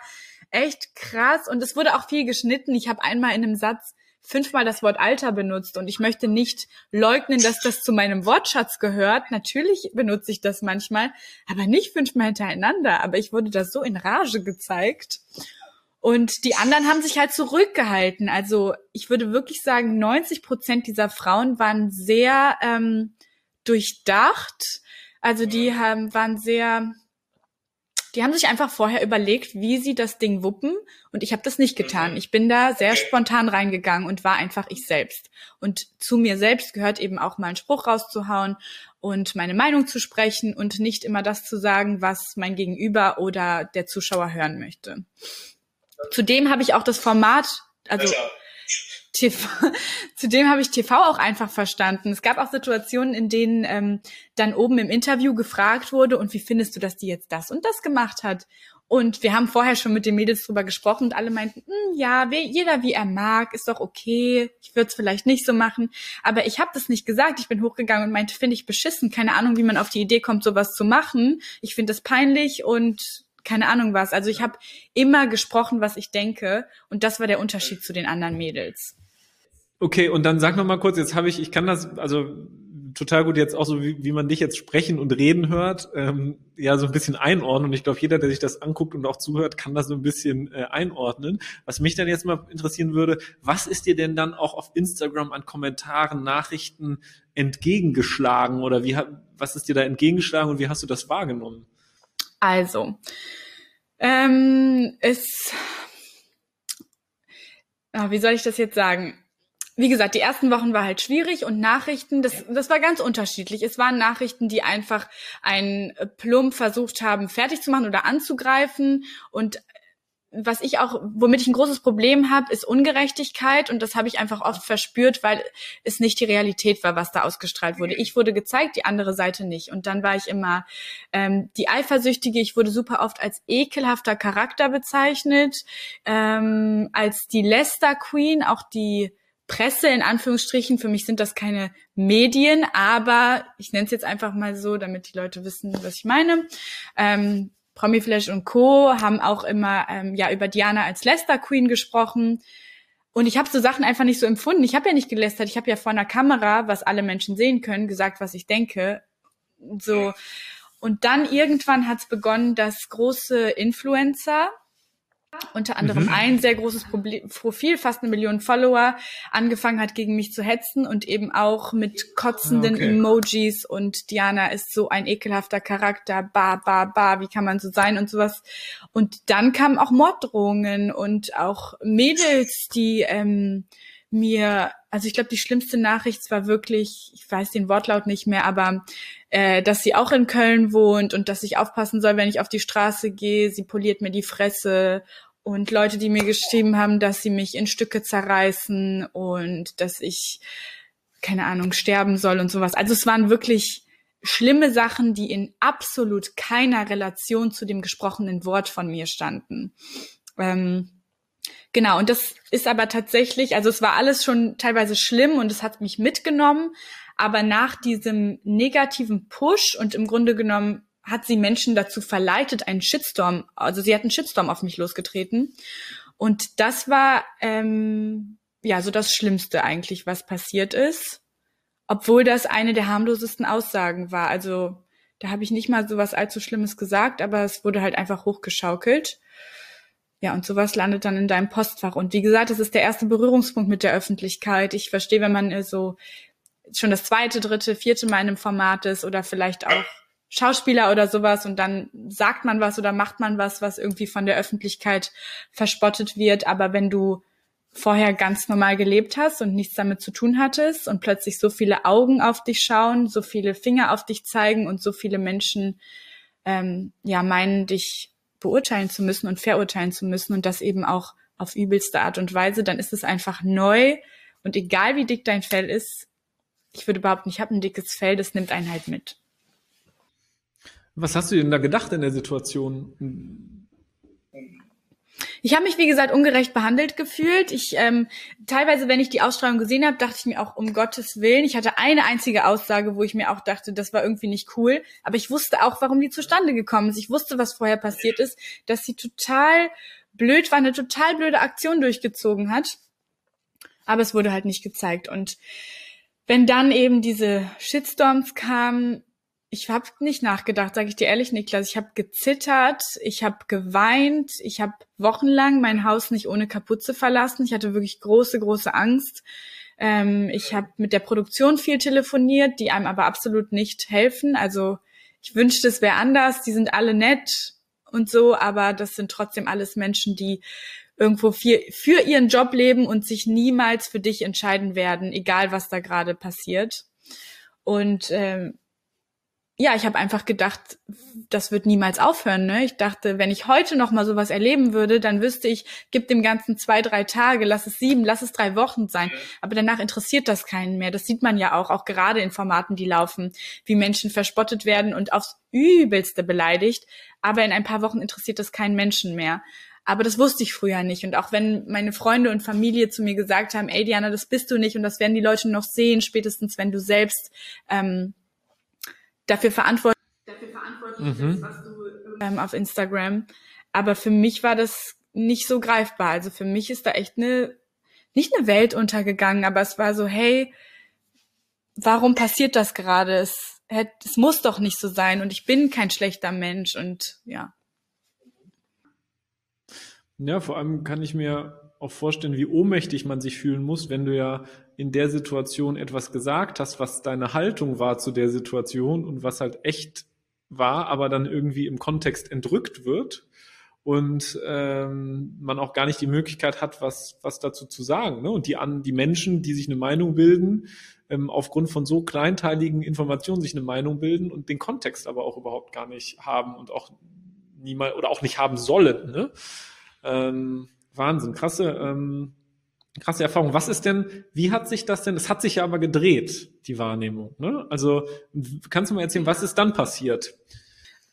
echt krass und es wurde auch viel geschnitten. Ich habe einmal in einem Satz fünfmal das Wort Alter benutzt und ich möchte nicht leugnen, dass das zu meinem Wortschatz gehört. Natürlich benutze ich das manchmal, aber nicht fünfmal hintereinander. Aber ich wurde da so in Rage gezeigt. Und die anderen haben sich halt zurückgehalten. Also ich würde wirklich sagen, 90 Prozent dieser Frauen waren sehr ähm, durchdacht. Also die haben, waren sehr, die haben sich einfach vorher überlegt, wie sie das Ding wuppen. Und ich habe das nicht getan. Ich bin da sehr spontan reingegangen und war einfach ich selbst. Und zu mir selbst gehört eben auch mal einen Spruch rauszuhauen und meine Meinung zu sprechen und nicht immer das zu sagen, was mein Gegenüber oder der Zuschauer hören möchte. Zudem habe ich auch das Format, also TV, zudem habe ich TV auch einfach verstanden. Es gab auch Situationen, in denen ähm, dann oben im Interview gefragt wurde, und wie findest du, dass die jetzt das und das gemacht hat? Und wir haben vorher schon mit den Mädels drüber gesprochen und alle meinten, hm, ja, jeder wie er mag, ist doch okay. Ich würde es vielleicht nicht so machen. Aber ich habe das nicht gesagt. Ich bin hochgegangen und meinte, finde ich beschissen. Keine Ahnung, wie man auf die Idee kommt, sowas zu machen. Ich finde das peinlich und keine Ahnung was. Also ich habe immer gesprochen, was ich denke und das war der Unterschied zu den anderen Mädels. Okay, und dann sag noch mal kurz, jetzt habe ich, ich kann das, also total gut jetzt auch so, wie, wie man dich jetzt sprechen und reden hört, ähm, ja, so ein bisschen einordnen. Und ich glaube, jeder, der sich das anguckt und auch zuhört, kann das so ein bisschen äh, einordnen. Was mich dann jetzt mal interessieren würde, was ist dir denn dann auch auf Instagram an Kommentaren, Nachrichten entgegengeschlagen oder wie was ist dir da entgegengeschlagen und wie hast du das wahrgenommen? Also, ähm, es, ah, wie soll ich das jetzt sagen? wie gesagt, die ersten Wochen war halt schwierig und Nachrichten, das, das war ganz unterschiedlich. Es waren Nachrichten, die einfach einen Plump versucht haben, fertig zu machen oder anzugreifen und was ich auch, womit ich ein großes Problem habe, ist Ungerechtigkeit und das habe ich einfach oft verspürt, weil es nicht die Realität war, was da ausgestrahlt wurde. Ich wurde gezeigt, die andere Seite nicht. Und dann war ich immer ähm, die Eifersüchtige. Ich wurde super oft als ekelhafter Charakter bezeichnet, ähm, als die Lester Queen, auch die Presse in Anführungsstrichen. Für mich sind das keine Medien, aber ich nenne es jetzt einfach mal so, damit die Leute wissen, was ich meine. Ähm, Promiflash und Co. haben auch immer ähm, ja über Diana als Lester Queen gesprochen. Und ich habe so Sachen einfach nicht so empfunden. Ich habe ja nicht gelästert. Ich habe ja vor einer Kamera, was alle Menschen sehen können, gesagt, was ich denke. So. Und dann irgendwann hat es begonnen, dass große Influencer unter anderem mhm. ein sehr großes Profil, fast eine Million Follower, angefangen hat, gegen mich zu hetzen und eben auch mit kotzenden okay. Emojis und Diana ist so ein ekelhafter Charakter, ba, ba, ba, wie kann man so sein und sowas. Und dann kamen auch Morddrohungen und auch Mädels, die ähm, mir, also ich glaube, die schlimmste Nachricht war wirklich, ich weiß den Wortlaut nicht mehr, aber äh, dass sie auch in Köln wohnt und dass ich aufpassen soll, wenn ich auf die Straße gehe. Sie poliert mir die Fresse und Leute, die mir geschrieben haben, dass sie mich in Stücke zerreißen und dass ich keine Ahnung sterben soll und sowas. Also es waren wirklich schlimme Sachen, die in absolut keiner Relation zu dem gesprochenen Wort von mir standen. Ähm, Genau, und das ist aber tatsächlich, also es war alles schon teilweise schlimm und es hat mich mitgenommen, aber nach diesem negativen Push und im Grunde genommen hat sie Menschen dazu verleitet, einen Shitstorm, also sie hat einen Shitstorm auf mich losgetreten. Und das war ähm, ja so das Schlimmste eigentlich, was passiert ist. Obwohl das eine der harmlosesten Aussagen war. Also da habe ich nicht mal so was allzu Schlimmes gesagt, aber es wurde halt einfach hochgeschaukelt. Ja, und sowas landet dann in deinem Postfach. Und wie gesagt, das ist der erste Berührungspunkt mit der Öffentlichkeit. Ich verstehe, wenn man äh, so schon das zweite, dritte, vierte Mal in einem Format ist oder vielleicht auch Schauspieler oder sowas und dann sagt man was oder macht man was, was irgendwie von der Öffentlichkeit verspottet wird. Aber wenn du vorher ganz normal gelebt hast und nichts damit zu tun hattest und plötzlich so viele Augen auf dich schauen, so viele Finger auf dich zeigen und so viele Menschen ähm, ja meinen, dich beurteilen zu müssen und verurteilen zu müssen und das eben auch auf übelste Art und Weise, dann ist es einfach neu und egal wie dick dein Fell ist, ich würde behaupten, ich habe ein dickes Fell, das nimmt einen halt mit. Was hast du denn da gedacht in der Situation? Ich habe mich, wie gesagt, ungerecht behandelt gefühlt. Ich ähm, teilweise, wenn ich die Ausstrahlung gesehen habe, dachte ich mir auch, um Gottes Willen. Ich hatte eine einzige Aussage, wo ich mir auch dachte, das war irgendwie nicht cool. Aber ich wusste auch, warum die zustande gekommen ist. Ich wusste, was vorher passiert ist, dass sie total blöd war, eine total blöde Aktion durchgezogen hat. Aber es wurde halt nicht gezeigt. Und wenn dann eben diese Shitstorms kamen, ich habe nicht nachgedacht, sage ich dir ehrlich, Niklas. Ich habe gezittert, ich habe geweint, ich habe wochenlang mein Haus nicht ohne Kapuze verlassen. Ich hatte wirklich große, große Angst. Ähm, ich habe mit der Produktion viel telefoniert, die einem aber absolut nicht helfen. Also ich wünschte, es wäre anders. Die sind alle nett und so, aber das sind trotzdem alles Menschen, die irgendwo für, für ihren Job leben und sich niemals für dich entscheiden werden, egal was da gerade passiert. Und ähm, ja, ich habe einfach gedacht, das wird niemals aufhören. Ne? Ich dachte, wenn ich heute noch mal sowas erleben würde, dann wüsste ich, gib dem Ganzen zwei, drei Tage, lass es sieben, lass es drei Wochen sein. Aber danach interessiert das keinen mehr. Das sieht man ja auch, auch gerade in Formaten, die laufen, wie Menschen verspottet werden und aufs Übelste beleidigt. Aber in ein paar Wochen interessiert das keinen Menschen mehr. Aber das wusste ich früher nicht. Und auch wenn meine Freunde und Familie zu mir gesagt haben, ey Diana, das bist du nicht und das werden die Leute noch sehen, spätestens wenn du selbst ähm, dafür verantwortlich, dafür verantwortlich mhm. bist, was du ähm, auf Instagram. Aber für mich war das nicht so greifbar. Also für mich ist da echt eine, nicht eine Welt untergegangen, aber es war so, hey, warum passiert das gerade? Es, es muss doch nicht so sein und ich bin kein schlechter Mensch und ja. Ja, vor allem kann ich mir auch vorstellen, wie ohnmächtig man sich fühlen muss, wenn du ja in der Situation etwas gesagt hast, was deine Haltung war zu der Situation und was halt echt war, aber dann irgendwie im Kontext entrückt wird und ähm, man auch gar nicht die Möglichkeit hat, was, was dazu zu sagen. Ne? Und die, an, die Menschen, die sich eine Meinung bilden, ähm, aufgrund von so kleinteiligen Informationen sich eine Meinung bilden und den Kontext aber auch überhaupt gar nicht haben und auch niemals oder auch nicht haben sollen. Ne? Ähm, Wahnsinn, krasse, ähm, krasse Erfahrung. Was ist denn, wie hat sich das denn, es hat sich ja aber gedreht, die Wahrnehmung. Ne? Also kannst du mal erzählen, was ist dann passiert?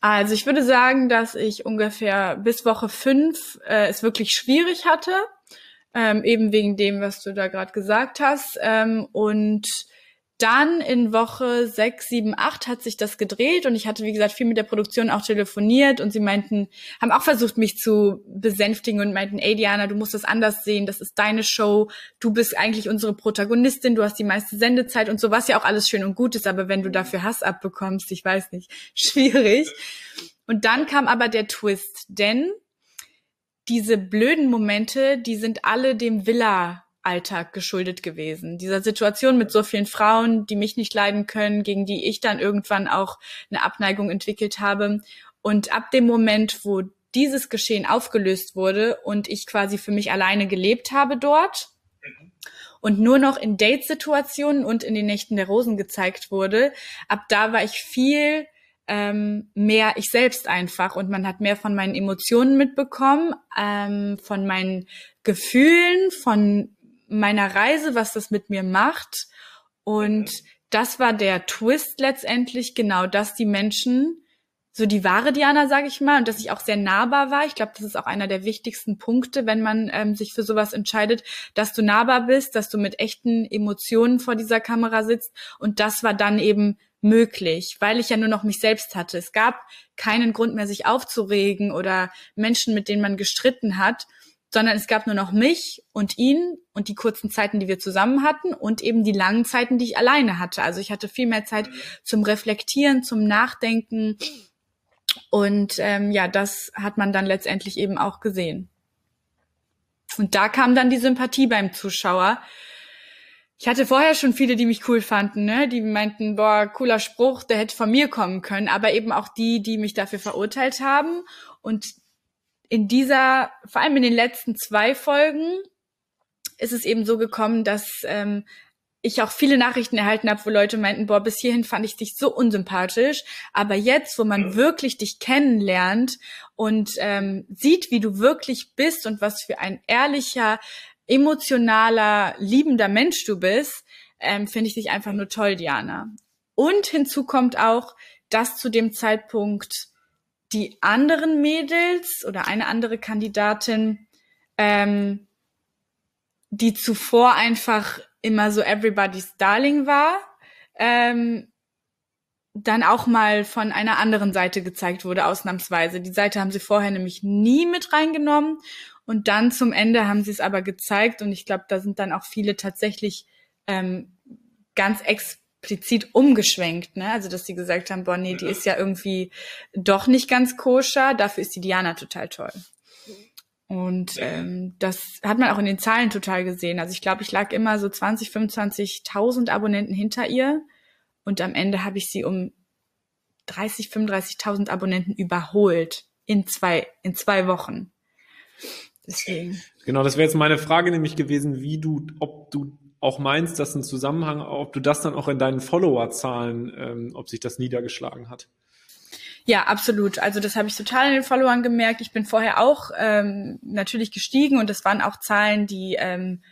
Also ich würde sagen, dass ich ungefähr bis Woche fünf äh, es wirklich schwierig hatte, ähm, eben wegen dem, was du da gerade gesagt hast. Ähm, und dann in Woche sechs, sieben, acht hat sich das gedreht und ich hatte, wie gesagt, viel mit der Produktion auch telefoniert und sie meinten, haben auch versucht, mich zu besänftigen und meinten, ey Diana, du musst das anders sehen, das ist deine Show, du bist eigentlich unsere Protagonistin, du hast die meiste Sendezeit und so, was ja auch alles schön und gut ist, aber wenn du dafür Hass abbekommst, ich weiß nicht, schwierig. Und dann kam aber der Twist, denn diese blöden Momente, die sind alle dem Villa Alltag geschuldet gewesen. Dieser Situation mit so vielen Frauen, die mich nicht leiden können, gegen die ich dann irgendwann auch eine Abneigung entwickelt habe. Und ab dem Moment, wo dieses Geschehen aufgelöst wurde und ich quasi für mich alleine gelebt habe dort und nur noch in Date-Situationen und in den Nächten der Rosen gezeigt wurde, ab da war ich viel ähm, mehr ich selbst einfach und man hat mehr von meinen Emotionen mitbekommen, ähm, von meinen Gefühlen, von meiner Reise, was das mit mir macht. Und das war der Twist letztendlich, genau, dass die Menschen, so die wahre Diana, sage ich mal, und dass ich auch sehr nahbar war. Ich glaube, das ist auch einer der wichtigsten Punkte, wenn man ähm, sich für sowas entscheidet, dass du nahbar bist, dass du mit echten Emotionen vor dieser Kamera sitzt. Und das war dann eben möglich, weil ich ja nur noch mich selbst hatte. Es gab keinen Grund mehr, sich aufzuregen oder Menschen, mit denen man gestritten hat sondern es gab nur noch mich und ihn und die kurzen Zeiten, die wir zusammen hatten und eben die langen Zeiten, die ich alleine hatte. Also ich hatte viel mehr Zeit zum Reflektieren, zum Nachdenken und ähm, ja, das hat man dann letztendlich eben auch gesehen. Und da kam dann die Sympathie beim Zuschauer. Ich hatte vorher schon viele, die mich cool fanden, ne? die meinten, boah, cooler Spruch, der hätte von mir kommen können, aber eben auch die, die mich dafür verurteilt haben. Und in dieser, vor allem in den letzten zwei Folgen, ist es eben so gekommen, dass ähm, ich auch viele Nachrichten erhalten habe, wo Leute meinten, boah, bis hierhin fand ich dich so unsympathisch, aber jetzt, wo man wirklich dich kennenlernt und ähm, sieht, wie du wirklich bist und was für ein ehrlicher, emotionaler, liebender Mensch du bist, ähm, finde ich dich einfach nur toll, Diana. Und hinzu kommt auch, dass zu dem Zeitpunkt die anderen Mädels oder eine andere Kandidatin, ähm, die zuvor einfach immer so everybody's darling war, ähm, dann auch mal von einer anderen Seite gezeigt wurde, ausnahmsweise. Die Seite haben sie vorher nämlich nie mit reingenommen und dann zum Ende haben sie es aber gezeigt und ich glaube, da sind dann auch viele tatsächlich ähm, ganz ex explizit umgeschwenkt, ne? Also dass sie gesagt haben, boah, nee, die ist ja irgendwie doch nicht ganz koscher, dafür ist die Diana total toll. Und ähm, das hat man auch in den Zahlen total gesehen. Also ich glaube, ich lag immer so 20, 25.000 Abonnenten hinter ihr und am Ende habe ich sie um 30, 35.000 Abonnenten überholt in zwei in zwei Wochen. Deswegen. Genau, das wäre jetzt meine Frage nämlich gewesen, wie du, ob du auch meinst, dass ein Zusammenhang, ob du das dann auch in deinen Followerzahlen, ähm, ob sich das niedergeschlagen hat. Ja, absolut. Also das habe ich total in den Followern gemerkt. Ich bin vorher auch ähm, natürlich gestiegen und das waren auch Zahlen, die ähm,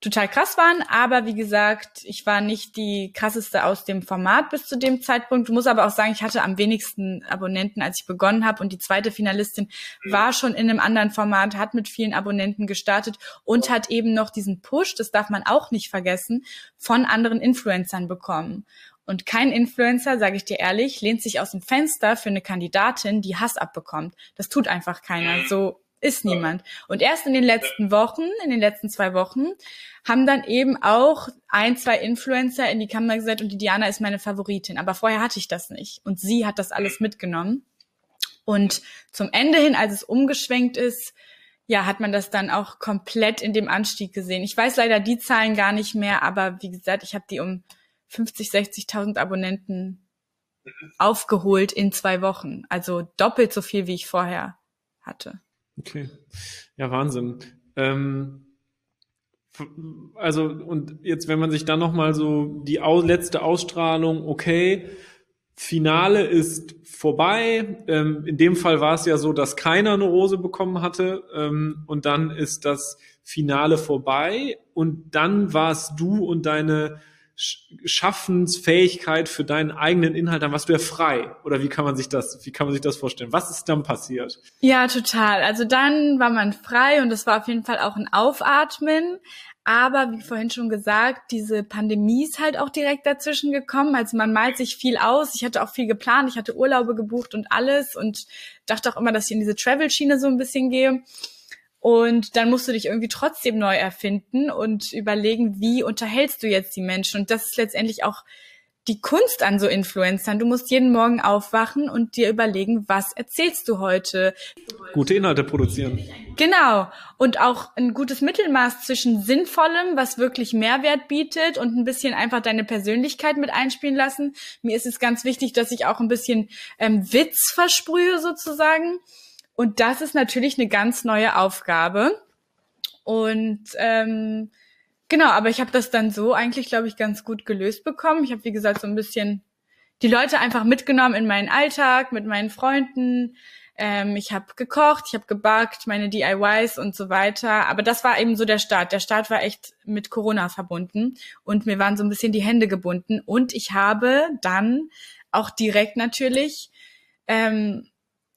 total krass waren. Aber wie gesagt, ich war nicht die krasseste aus dem Format bis zu dem Zeitpunkt. Du musst aber auch sagen, ich hatte am wenigsten Abonnenten, als ich begonnen habe. Und die zweite Finalistin war schon in einem anderen Format, hat mit vielen Abonnenten gestartet und hat eben noch diesen Push, das darf man auch nicht vergessen, von anderen Influencern bekommen. Und kein Influencer, sage ich dir ehrlich, lehnt sich aus dem Fenster für eine Kandidatin, die Hass abbekommt. Das tut einfach keiner. So ist niemand. Und erst in den letzten Wochen, in den letzten zwei Wochen, haben dann eben auch ein, zwei Influencer in die Kamera gesagt und die Diana ist meine Favoritin. Aber vorher hatte ich das nicht. Und sie hat das alles mitgenommen. Und zum Ende hin, als es umgeschwenkt ist, ja, hat man das dann auch komplett in dem Anstieg gesehen. Ich weiß leider die Zahlen gar nicht mehr, aber wie gesagt, ich habe die um 50, 60.000 Abonnenten aufgeholt in zwei Wochen. Also doppelt so viel, wie ich vorher hatte. Okay. Ja, Wahnsinn. Ähm, also, und jetzt, wenn man sich dann nochmal so die letzte Ausstrahlung, okay, Finale ist vorbei. Ähm, in dem Fall war es ja so, dass keiner eine Rose bekommen hatte. Ähm, und dann ist das Finale vorbei. Und dann warst du und deine Schaffensfähigkeit für deinen eigenen Inhalt, dann warst du ja frei. Oder wie kann man sich das, wie kann man sich das vorstellen? Was ist dann passiert? Ja, total. Also dann war man frei und es war auf jeden Fall auch ein Aufatmen. Aber wie vorhin schon gesagt, diese Pandemie ist halt auch direkt dazwischen gekommen. Also man malt sich viel aus. Ich hatte auch viel geplant. Ich hatte Urlaube gebucht und alles und dachte auch immer, dass ich in diese Travel-Schiene so ein bisschen gehe. Und dann musst du dich irgendwie trotzdem neu erfinden und überlegen, wie unterhältst du jetzt die Menschen? Und das ist letztendlich auch die Kunst an so Influencern. Du musst jeden Morgen aufwachen und dir überlegen, was erzählst du heute? Gute Inhalte produzieren. Genau. Und auch ein gutes Mittelmaß zwischen Sinnvollem, was wirklich Mehrwert bietet und ein bisschen einfach deine Persönlichkeit mit einspielen lassen. Mir ist es ganz wichtig, dass ich auch ein bisschen ähm, Witz versprühe sozusagen. Und das ist natürlich eine ganz neue Aufgabe. Und ähm, Genau, aber ich habe das dann so eigentlich, glaube ich, ganz gut gelöst bekommen. Ich habe, wie gesagt, so ein bisschen die Leute einfach mitgenommen in meinen Alltag mit meinen Freunden. Ähm, ich habe gekocht, ich habe gebackt, meine DIYs und so weiter. Aber das war eben so der Start. Der Start war echt mit Corona verbunden und mir waren so ein bisschen die Hände gebunden. Und ich habe dann auch direkt natürlich, ähm,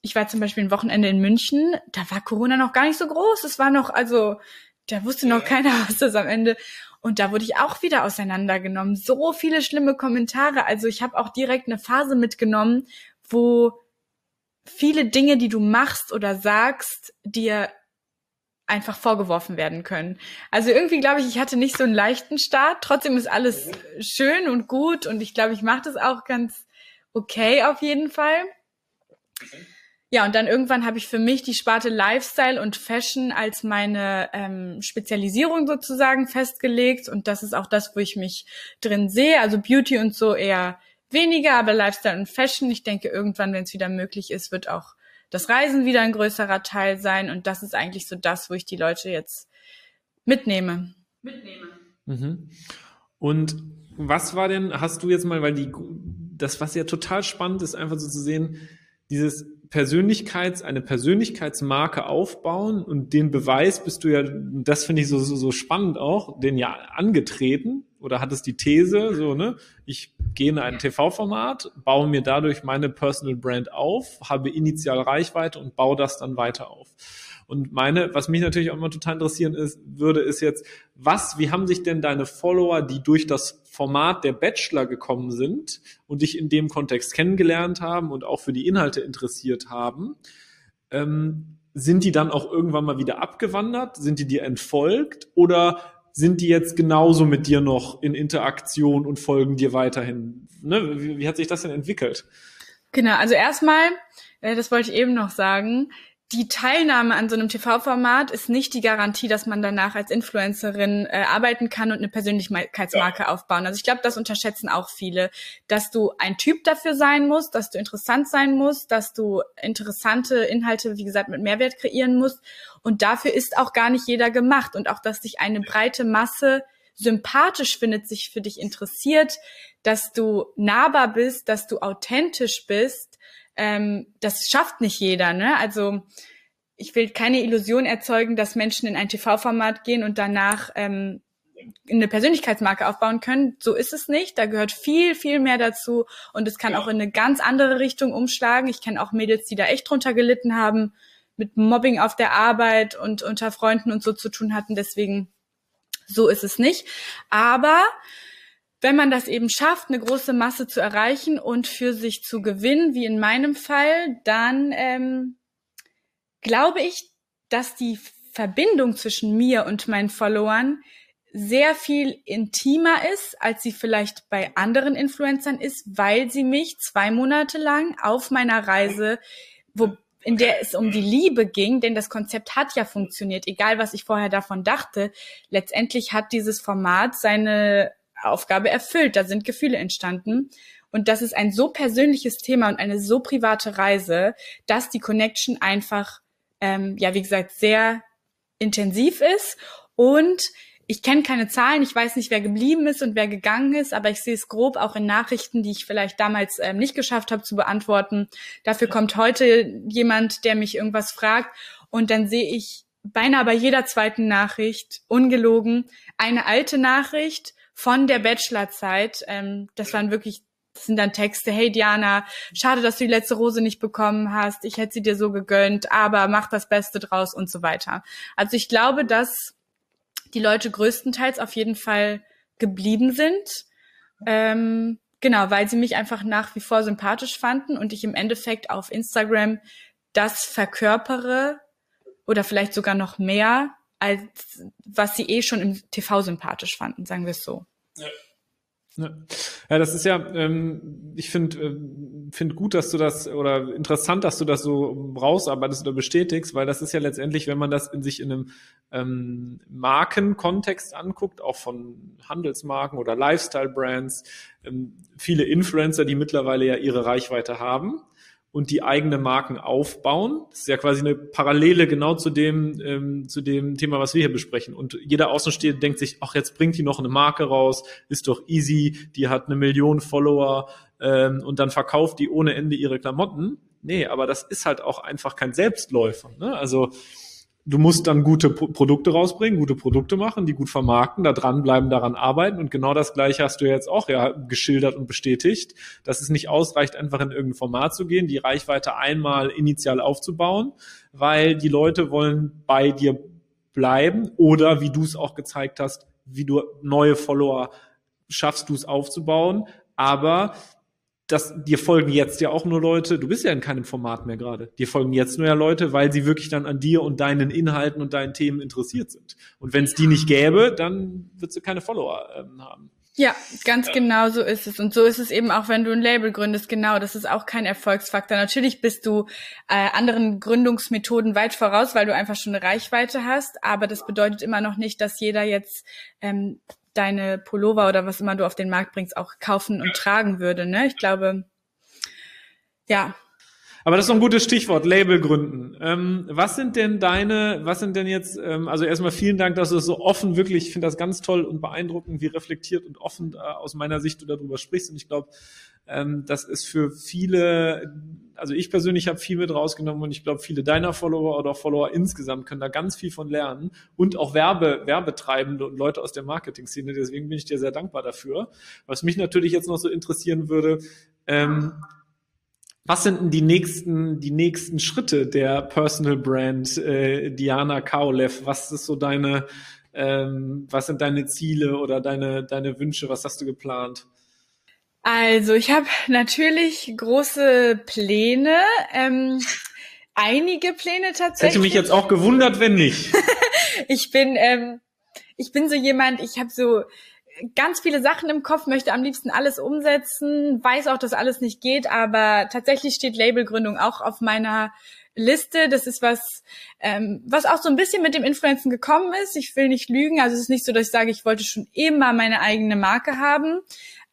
ich war zum Beispiel ein Wochenende in München, da war Corona noch gar nicht so groß. Es war noch, also da wusste noch keiner, was das am Ende. Und da wurde ich auch wieder auseinandergenommen. So viele schlimme Kommentare. Also ich habe auch direkt eine Phase mitgenommen, wo viele Dinge, die du machst oder sagst, dir einfach vorgeworfen werden können. Also irgendwie glaube ich, ich hatte nicht so einen leichten Start. Trotzdem ist alles schön und gut und ich glaube, ich mache das auch ganz okay auf jeden Fall. Ja, und dann irgendwann habe ich für mich die Sparte Lifestyle und Fashion als meine ähm, Spezialisierung sozusagen festgelegt. Und das ist auch das, wo ich mich drin sehe. Also Beauty und so eher weniger, aber Lifestyle und Fashion. Ich denke, irgendwann, wenn es wieder möglich ist, wird auch das Reisen wieder ein größerer Teil sein. Und das ist eigentlich so das, wo ich die Leute jetzt mitnehme. Mitnehme. Mhm. Und was war denn, hast du jetzt mal, weil die, das, was ja total spannend ist, einfach so zu sehen, dieses Persönlichkeits, eine Persönlichkeitsmarke aufbauen und den Beweis bist du ja, das finde ich so, so, so spannend auch, den ja angetreten oder hattest die These, so, ne, ich gehe in ein TV-Format, baue mir dadurch meine Personal Brand auf, habe initial Reichweite und baue das dann weiter auf. Und meine, was mich natürlich auch immer total interessieren ist, würde, ist jetzt, was, wie haben sich denn deine Follower, die durch das Format der Bachelor gekommen sind und dich in dem Kontext kennengelernt haben und auch für die Inhalte interessiert haben, ähm, sind die dann auch irgendwann mal wieder abgewandert? Sind die dir entfolgt? Oder sind die jetzt genauso mit dir noch in Interaktion und folgen dir weiterhin? Ne? Wie, wie hat sich das denn entwickelt? Genau, also erstmal, äh, das wollte ich eben noch sagen, die Teilnahme an so einem TV-Format ist nicht die Garantie, dass man danach als Influencerin äh, arbeiten kann und eine Persönlichkeitsmarke ja. aufbauen. Also ich glaube, das unterschätzen auch viele, dass du ein Typ dafür sein musst, dass du interessant sein musst, dass du interessante Inhalte, wie gesagt, mit Mehrwert kreieren musst. Und dafür ist auch gar nicht jeder gemacht. Und auch, dass sich eine breite Masse sympathisch findet, sich für dich interessiert, dass du nahbar bist, dass du authentisch bist ähm, das schafft nicht jeder. Ne? Also ich will keine Illusion erzeugen, dass Menschen in ein TV-Format gehen und danach ähm, eine Persönlichkeitsmarke aufbauen können. So ist es nicht. Da gehört viel, viel mehr dazu und es kann auch in eine ganz andere Richtung umschlagen. Ich kenne auch Mädels, die da echt drunter gelitten haben, mit Mobbing auf der Arbeit und unter Freunden und so zu tun hatten. Deswegen so ist es nicht. Aber wenn man das eben schafft, eine große Masse zu erreichen und für sich zu gewinnen, wie in meinem Fall, dann ähm, glaube ich, dass die Verbindung zwischen mir und meinen Followern sehr viel intimer ist, als sie vielleicht bei anderen Influencern ist, weil sie mich zwei Monate lang auf meiner Reise, wo, in der es um die Liebe ging, denn das Konzept hat ja funktioniert, egal was ich vorher davon dachte. Letztendlich hat dieses Format seine Aufgabe erfüllt, da sind Gefühle entstanden. Und das ist ein so persönliches Thema und eine so private Reise, dass die Connection einfach, ähm, ja, wie gesagt, sehr intensiv ist. Und ich kenne keine Zahlen, ich weiß nicht, wer geblieben ist und wer gegangen ist, aber ich sehe es grob auch in Nachrichten, die ich vielleicht damals ähm, nicht geschafft habe zu beantworten. Dafür kommt heute jemand, der mich irgendwas fragt. Und dann sehe ich beinahe bei jeder zweiten Nachricht, ungelogen, eine alte Nachricht von der Bachelorzeit. Ähm, das waren wirklich das sind dann Texte, hey Diana, schade, dass du die letzte Rose nicht bekommen hast, ich hätte sie dir so gegönnt, aber mach das Beste draus und so weiter. Also ich glaube, dass die Leute größtenteils auf jeden Fall geblieben sind. Ähm, genau, weil sie mich einfach nach wie vor sympathisch fanden und ich im Endeffekt auf Instagram das verkörpere oder vielleicht sogar noch mehr, als was sie eh schon im TV sympathisch fanden, sagen wir es so. Ja. Ja, das ist ja, ähm, ich finde äh, find gut, dass du das oder interessant, dass du das so rausarbeitest oder bestätigst, weil das ist ja letztendlich, wenn man das in sich in einem ähm, Markenkontext anguckt, auch von Handelsmarken oder Lifestyle-Brands, ähm, viele Influencer, die mittlerweile ja ihre Reichweite haben und die eigene Marken aufbauen. Das ist ja quasi eine Parallele genau zu dem, ähm, zu dem Thema, was wir hier besprechen. Und jeder Außenstehende denkt sich, ach, jetzt bringt die noch eine Marke raus, ist doch easy, die hat eine Million Follower ähm, und dann verkauft die ohne Ende ihre Klamotten. Nee, aber das ist halt auch einfach kein Selbstläufer. Ne? Also du musst dann gute Produkte rausbringen, gute Produkte machen, die gut vermarkten, da dranbleiben, daran arbeiten. Und genau das Gleiche hast du jetzt auch ja geschildert und bestätigt, dass es nicht ausreicht, einfach in irgendein Format zu gehen, die Reichweite einmal initial aufzubauen, weil die Leute wollen bei dir bleiben oder wie du es auch gezeigt hast, wie du neue Follower schaffst du es aufzubauen. Aber das, dir folgen jetzt ja auch nur Leute, du bist ja in keinem Format mehr gerade. Dir folgen jetzt nur ja Leute, weil sie wirklich dann an dir und deinen Inhalten und deinen Themen interessiert sind. Und wenn es die nicht gäbe, dann würdest du keine Follower ähm, haben. Ja, ganz ja. genau so ist es. Und so ist es eben auch, wenn du ein Label gründest. Genau, das ist auch kein Erfolgsfaktor. Natürlich bist du äh, anderen Gründungsmethoden weit voraus, weil du einfach schon eine Reichweite hast. Aber das bedeutet immer noch nicht, dass jeder jetzt ähm, deine Pullover oder was immer du auf den Markt bringst, auch kaufen und tragen würde. Ne? Ich glaube, ja. Aber das ist doch ein gutes Stichwort, Label gründen. Ähm, was sind denn deine, was sind denn jetzt, ähm, also erstmal vielen Dank, dass du es so offen wirklich, ich finde das ganz toll und beeindruckend, wie reflektiert und offen äh, aus meiner Sicht du darüber sprichst. Und ich glaube, ähm, das ist für viele, also ich persönlich habe viel mit rausgenommen und ich glaube, viele deiner Follower oder Follower insgesamt können da ganz viel von lernen und auch Werbe, Werbetreibende und Leute aus der Marketing-Szene. Deswegen bin ich dir sehr dankbar dafür. Was mich natürlich jetzt noch so interessieren würde, ähm, was sind denn die nächsten, die nächsten Schritte der Personal Brand äh, Diana Kaulev? Was ist so deine, ähm, was sind deine Ziele oder deine, deine Wünsche? Was hast du geplant? Also ich habe natürlich große Pläne, ähm, einige Pläne tatsächlich. Hätte mich jetzt auch gewundert, wenn nicht. ich bin, ähm, ich bin so jemand, ich habe so ganz viele Sachen im Kopf, möchte am liebsten alles umsetzen, weiß auch, dass alles nicht geht, aber tatsächlich steht Labelgründung auch auf meiner Liste. Das ist was, ähm, was auch so ein bisschen mit dem Influencen gekommen ist. Ich will nicht lügen. Also es ist nicht so, dass ich sage, ich wollte schon immer meine eigene Marke haben.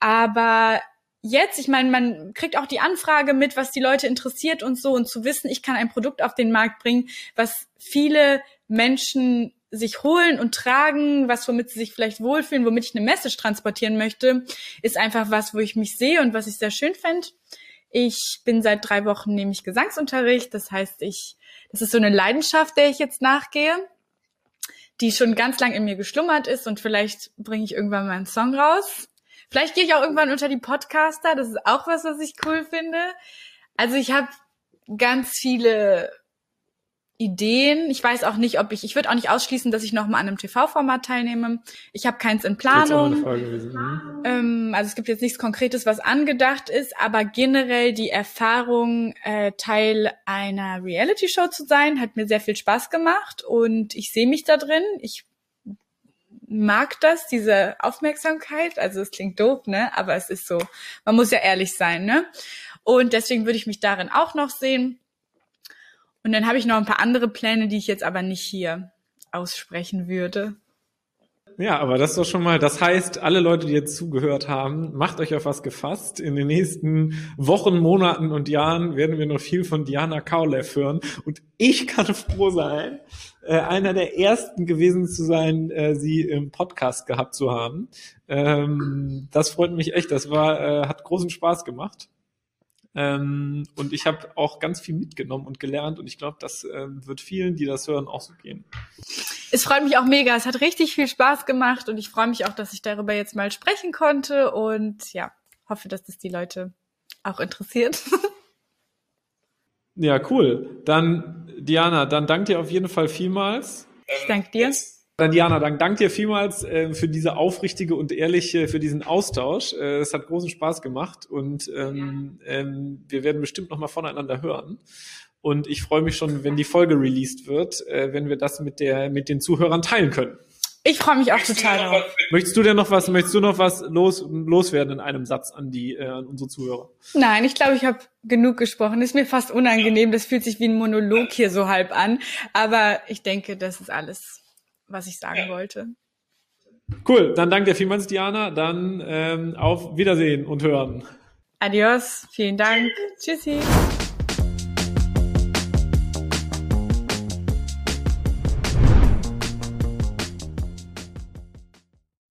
Aber jetzt, ich meine, man kriegt auch die Anfrage mit, was die Leute interessiert und so und zu wissen, ich kann ein Produkt auf den Markt bringen, was viele Menschen sich holen und tragen, was womit sie sich vielleicht wohlfühlen, womit ich eine Message transportieren möchte, ist einfach was, wo ich mich sehe und was ich sehr schön fände. Ich bin seit drei Wochen nämlich Gesangsunterricht, das heißt, ich, das ist so eine Leidenschaft, der ich jetzt nachgehe, die schon ganz lang in mir geschlummert ist und vielleicht bringe ich irgendwann mal einen Song raus. Vielleicht gehe ich auch irgendwann unter die Podcaster. Das ist auch was, was ich cool finde. Also ich habe ganz viele Ideen. Ich weiß auch nicht, ob ich, ich würde auch nicht ausschließen, dass ich nochmal an einem TV-Format teilnehme. Ich habe keins in Planung. Mhm. Ähm, also es gibt jetzt nichts Konkretes, was angedacht ist, aber generell die Erfahrung, äh, Teil einer Reality-Show zu sein, hat mir sehr viel Spaß gemacht und ich sehe mich da drin. Ich mag das, diese Aufmerksamkeit. Also es klingt doof, ne? Aber es ist so. Man muss ja ehrlich sein, ne? Und deswegen würde ich mich darin auch noch sehen. Und dann habe ich noch ein paar andere Pläne, die ich jetzt aber nicht hier aussprechen würde. Ja, aber das ist doch schon mal, das heißt, alle Leute, die jetzt zugehört haben, macht euch auf was gefasst. In den nächsten Wochen, Monaten und Jahren werden wir noch viel von Diana Kaulev hören. Und ich kann froh sein, äh, einer der ersten gewesen zu sein, äh, sie im Podcast gehabt zu haben. Ähm, das freut mich echt. Das war, äh, hat großen Spaß gemacht. Ähm, und ich habe auch ganz viel mitgenommen und gelernt und ich glaube, das äh, wird vielen, die das hören, auch so gehen. Es freut mich auch mega. Es hat richtig viel Spaß gemacht und ich freue mich auch, dass ich darüber jetzt mal sprechen konnte und ja, hoffe, dass das die Leute auch interessiert. ja, cool. Dann, Diana, dann danke dir auf jeden Fall vielmals. Ich danke dir. Dann Diana, dann danke dir vielmals äh, für diese aufrichtige und ehrliche, für diesen Austausch. Äh, es hat großen Spaß gemacht und ähm, ähm, wir werden bestimmt noch mal voneinander hören. Und ich freue mich schon, wenn die Folge released wird, äh, wenn wir das mit der mit den Zuhörern teilen können. Ich freue mich auch total darauf. Möchtest du denn noch was? Möchtest du noch was los loswerden in einem Satz an die äh, an unsere Zuhörer? Nein, ich glaube, ich habe genug gesprochen. Ist mir fast unangenehm. Das fühlt sich wie ein Monolog hier so halb an. Aber ich denke, das ist alles was ich sagen ja. wollte. Cool, dann danke dir vielmals, Diana. Dann ähm, auf Wiedersehen und hören. Adios, vielen Dank. Tschüssi.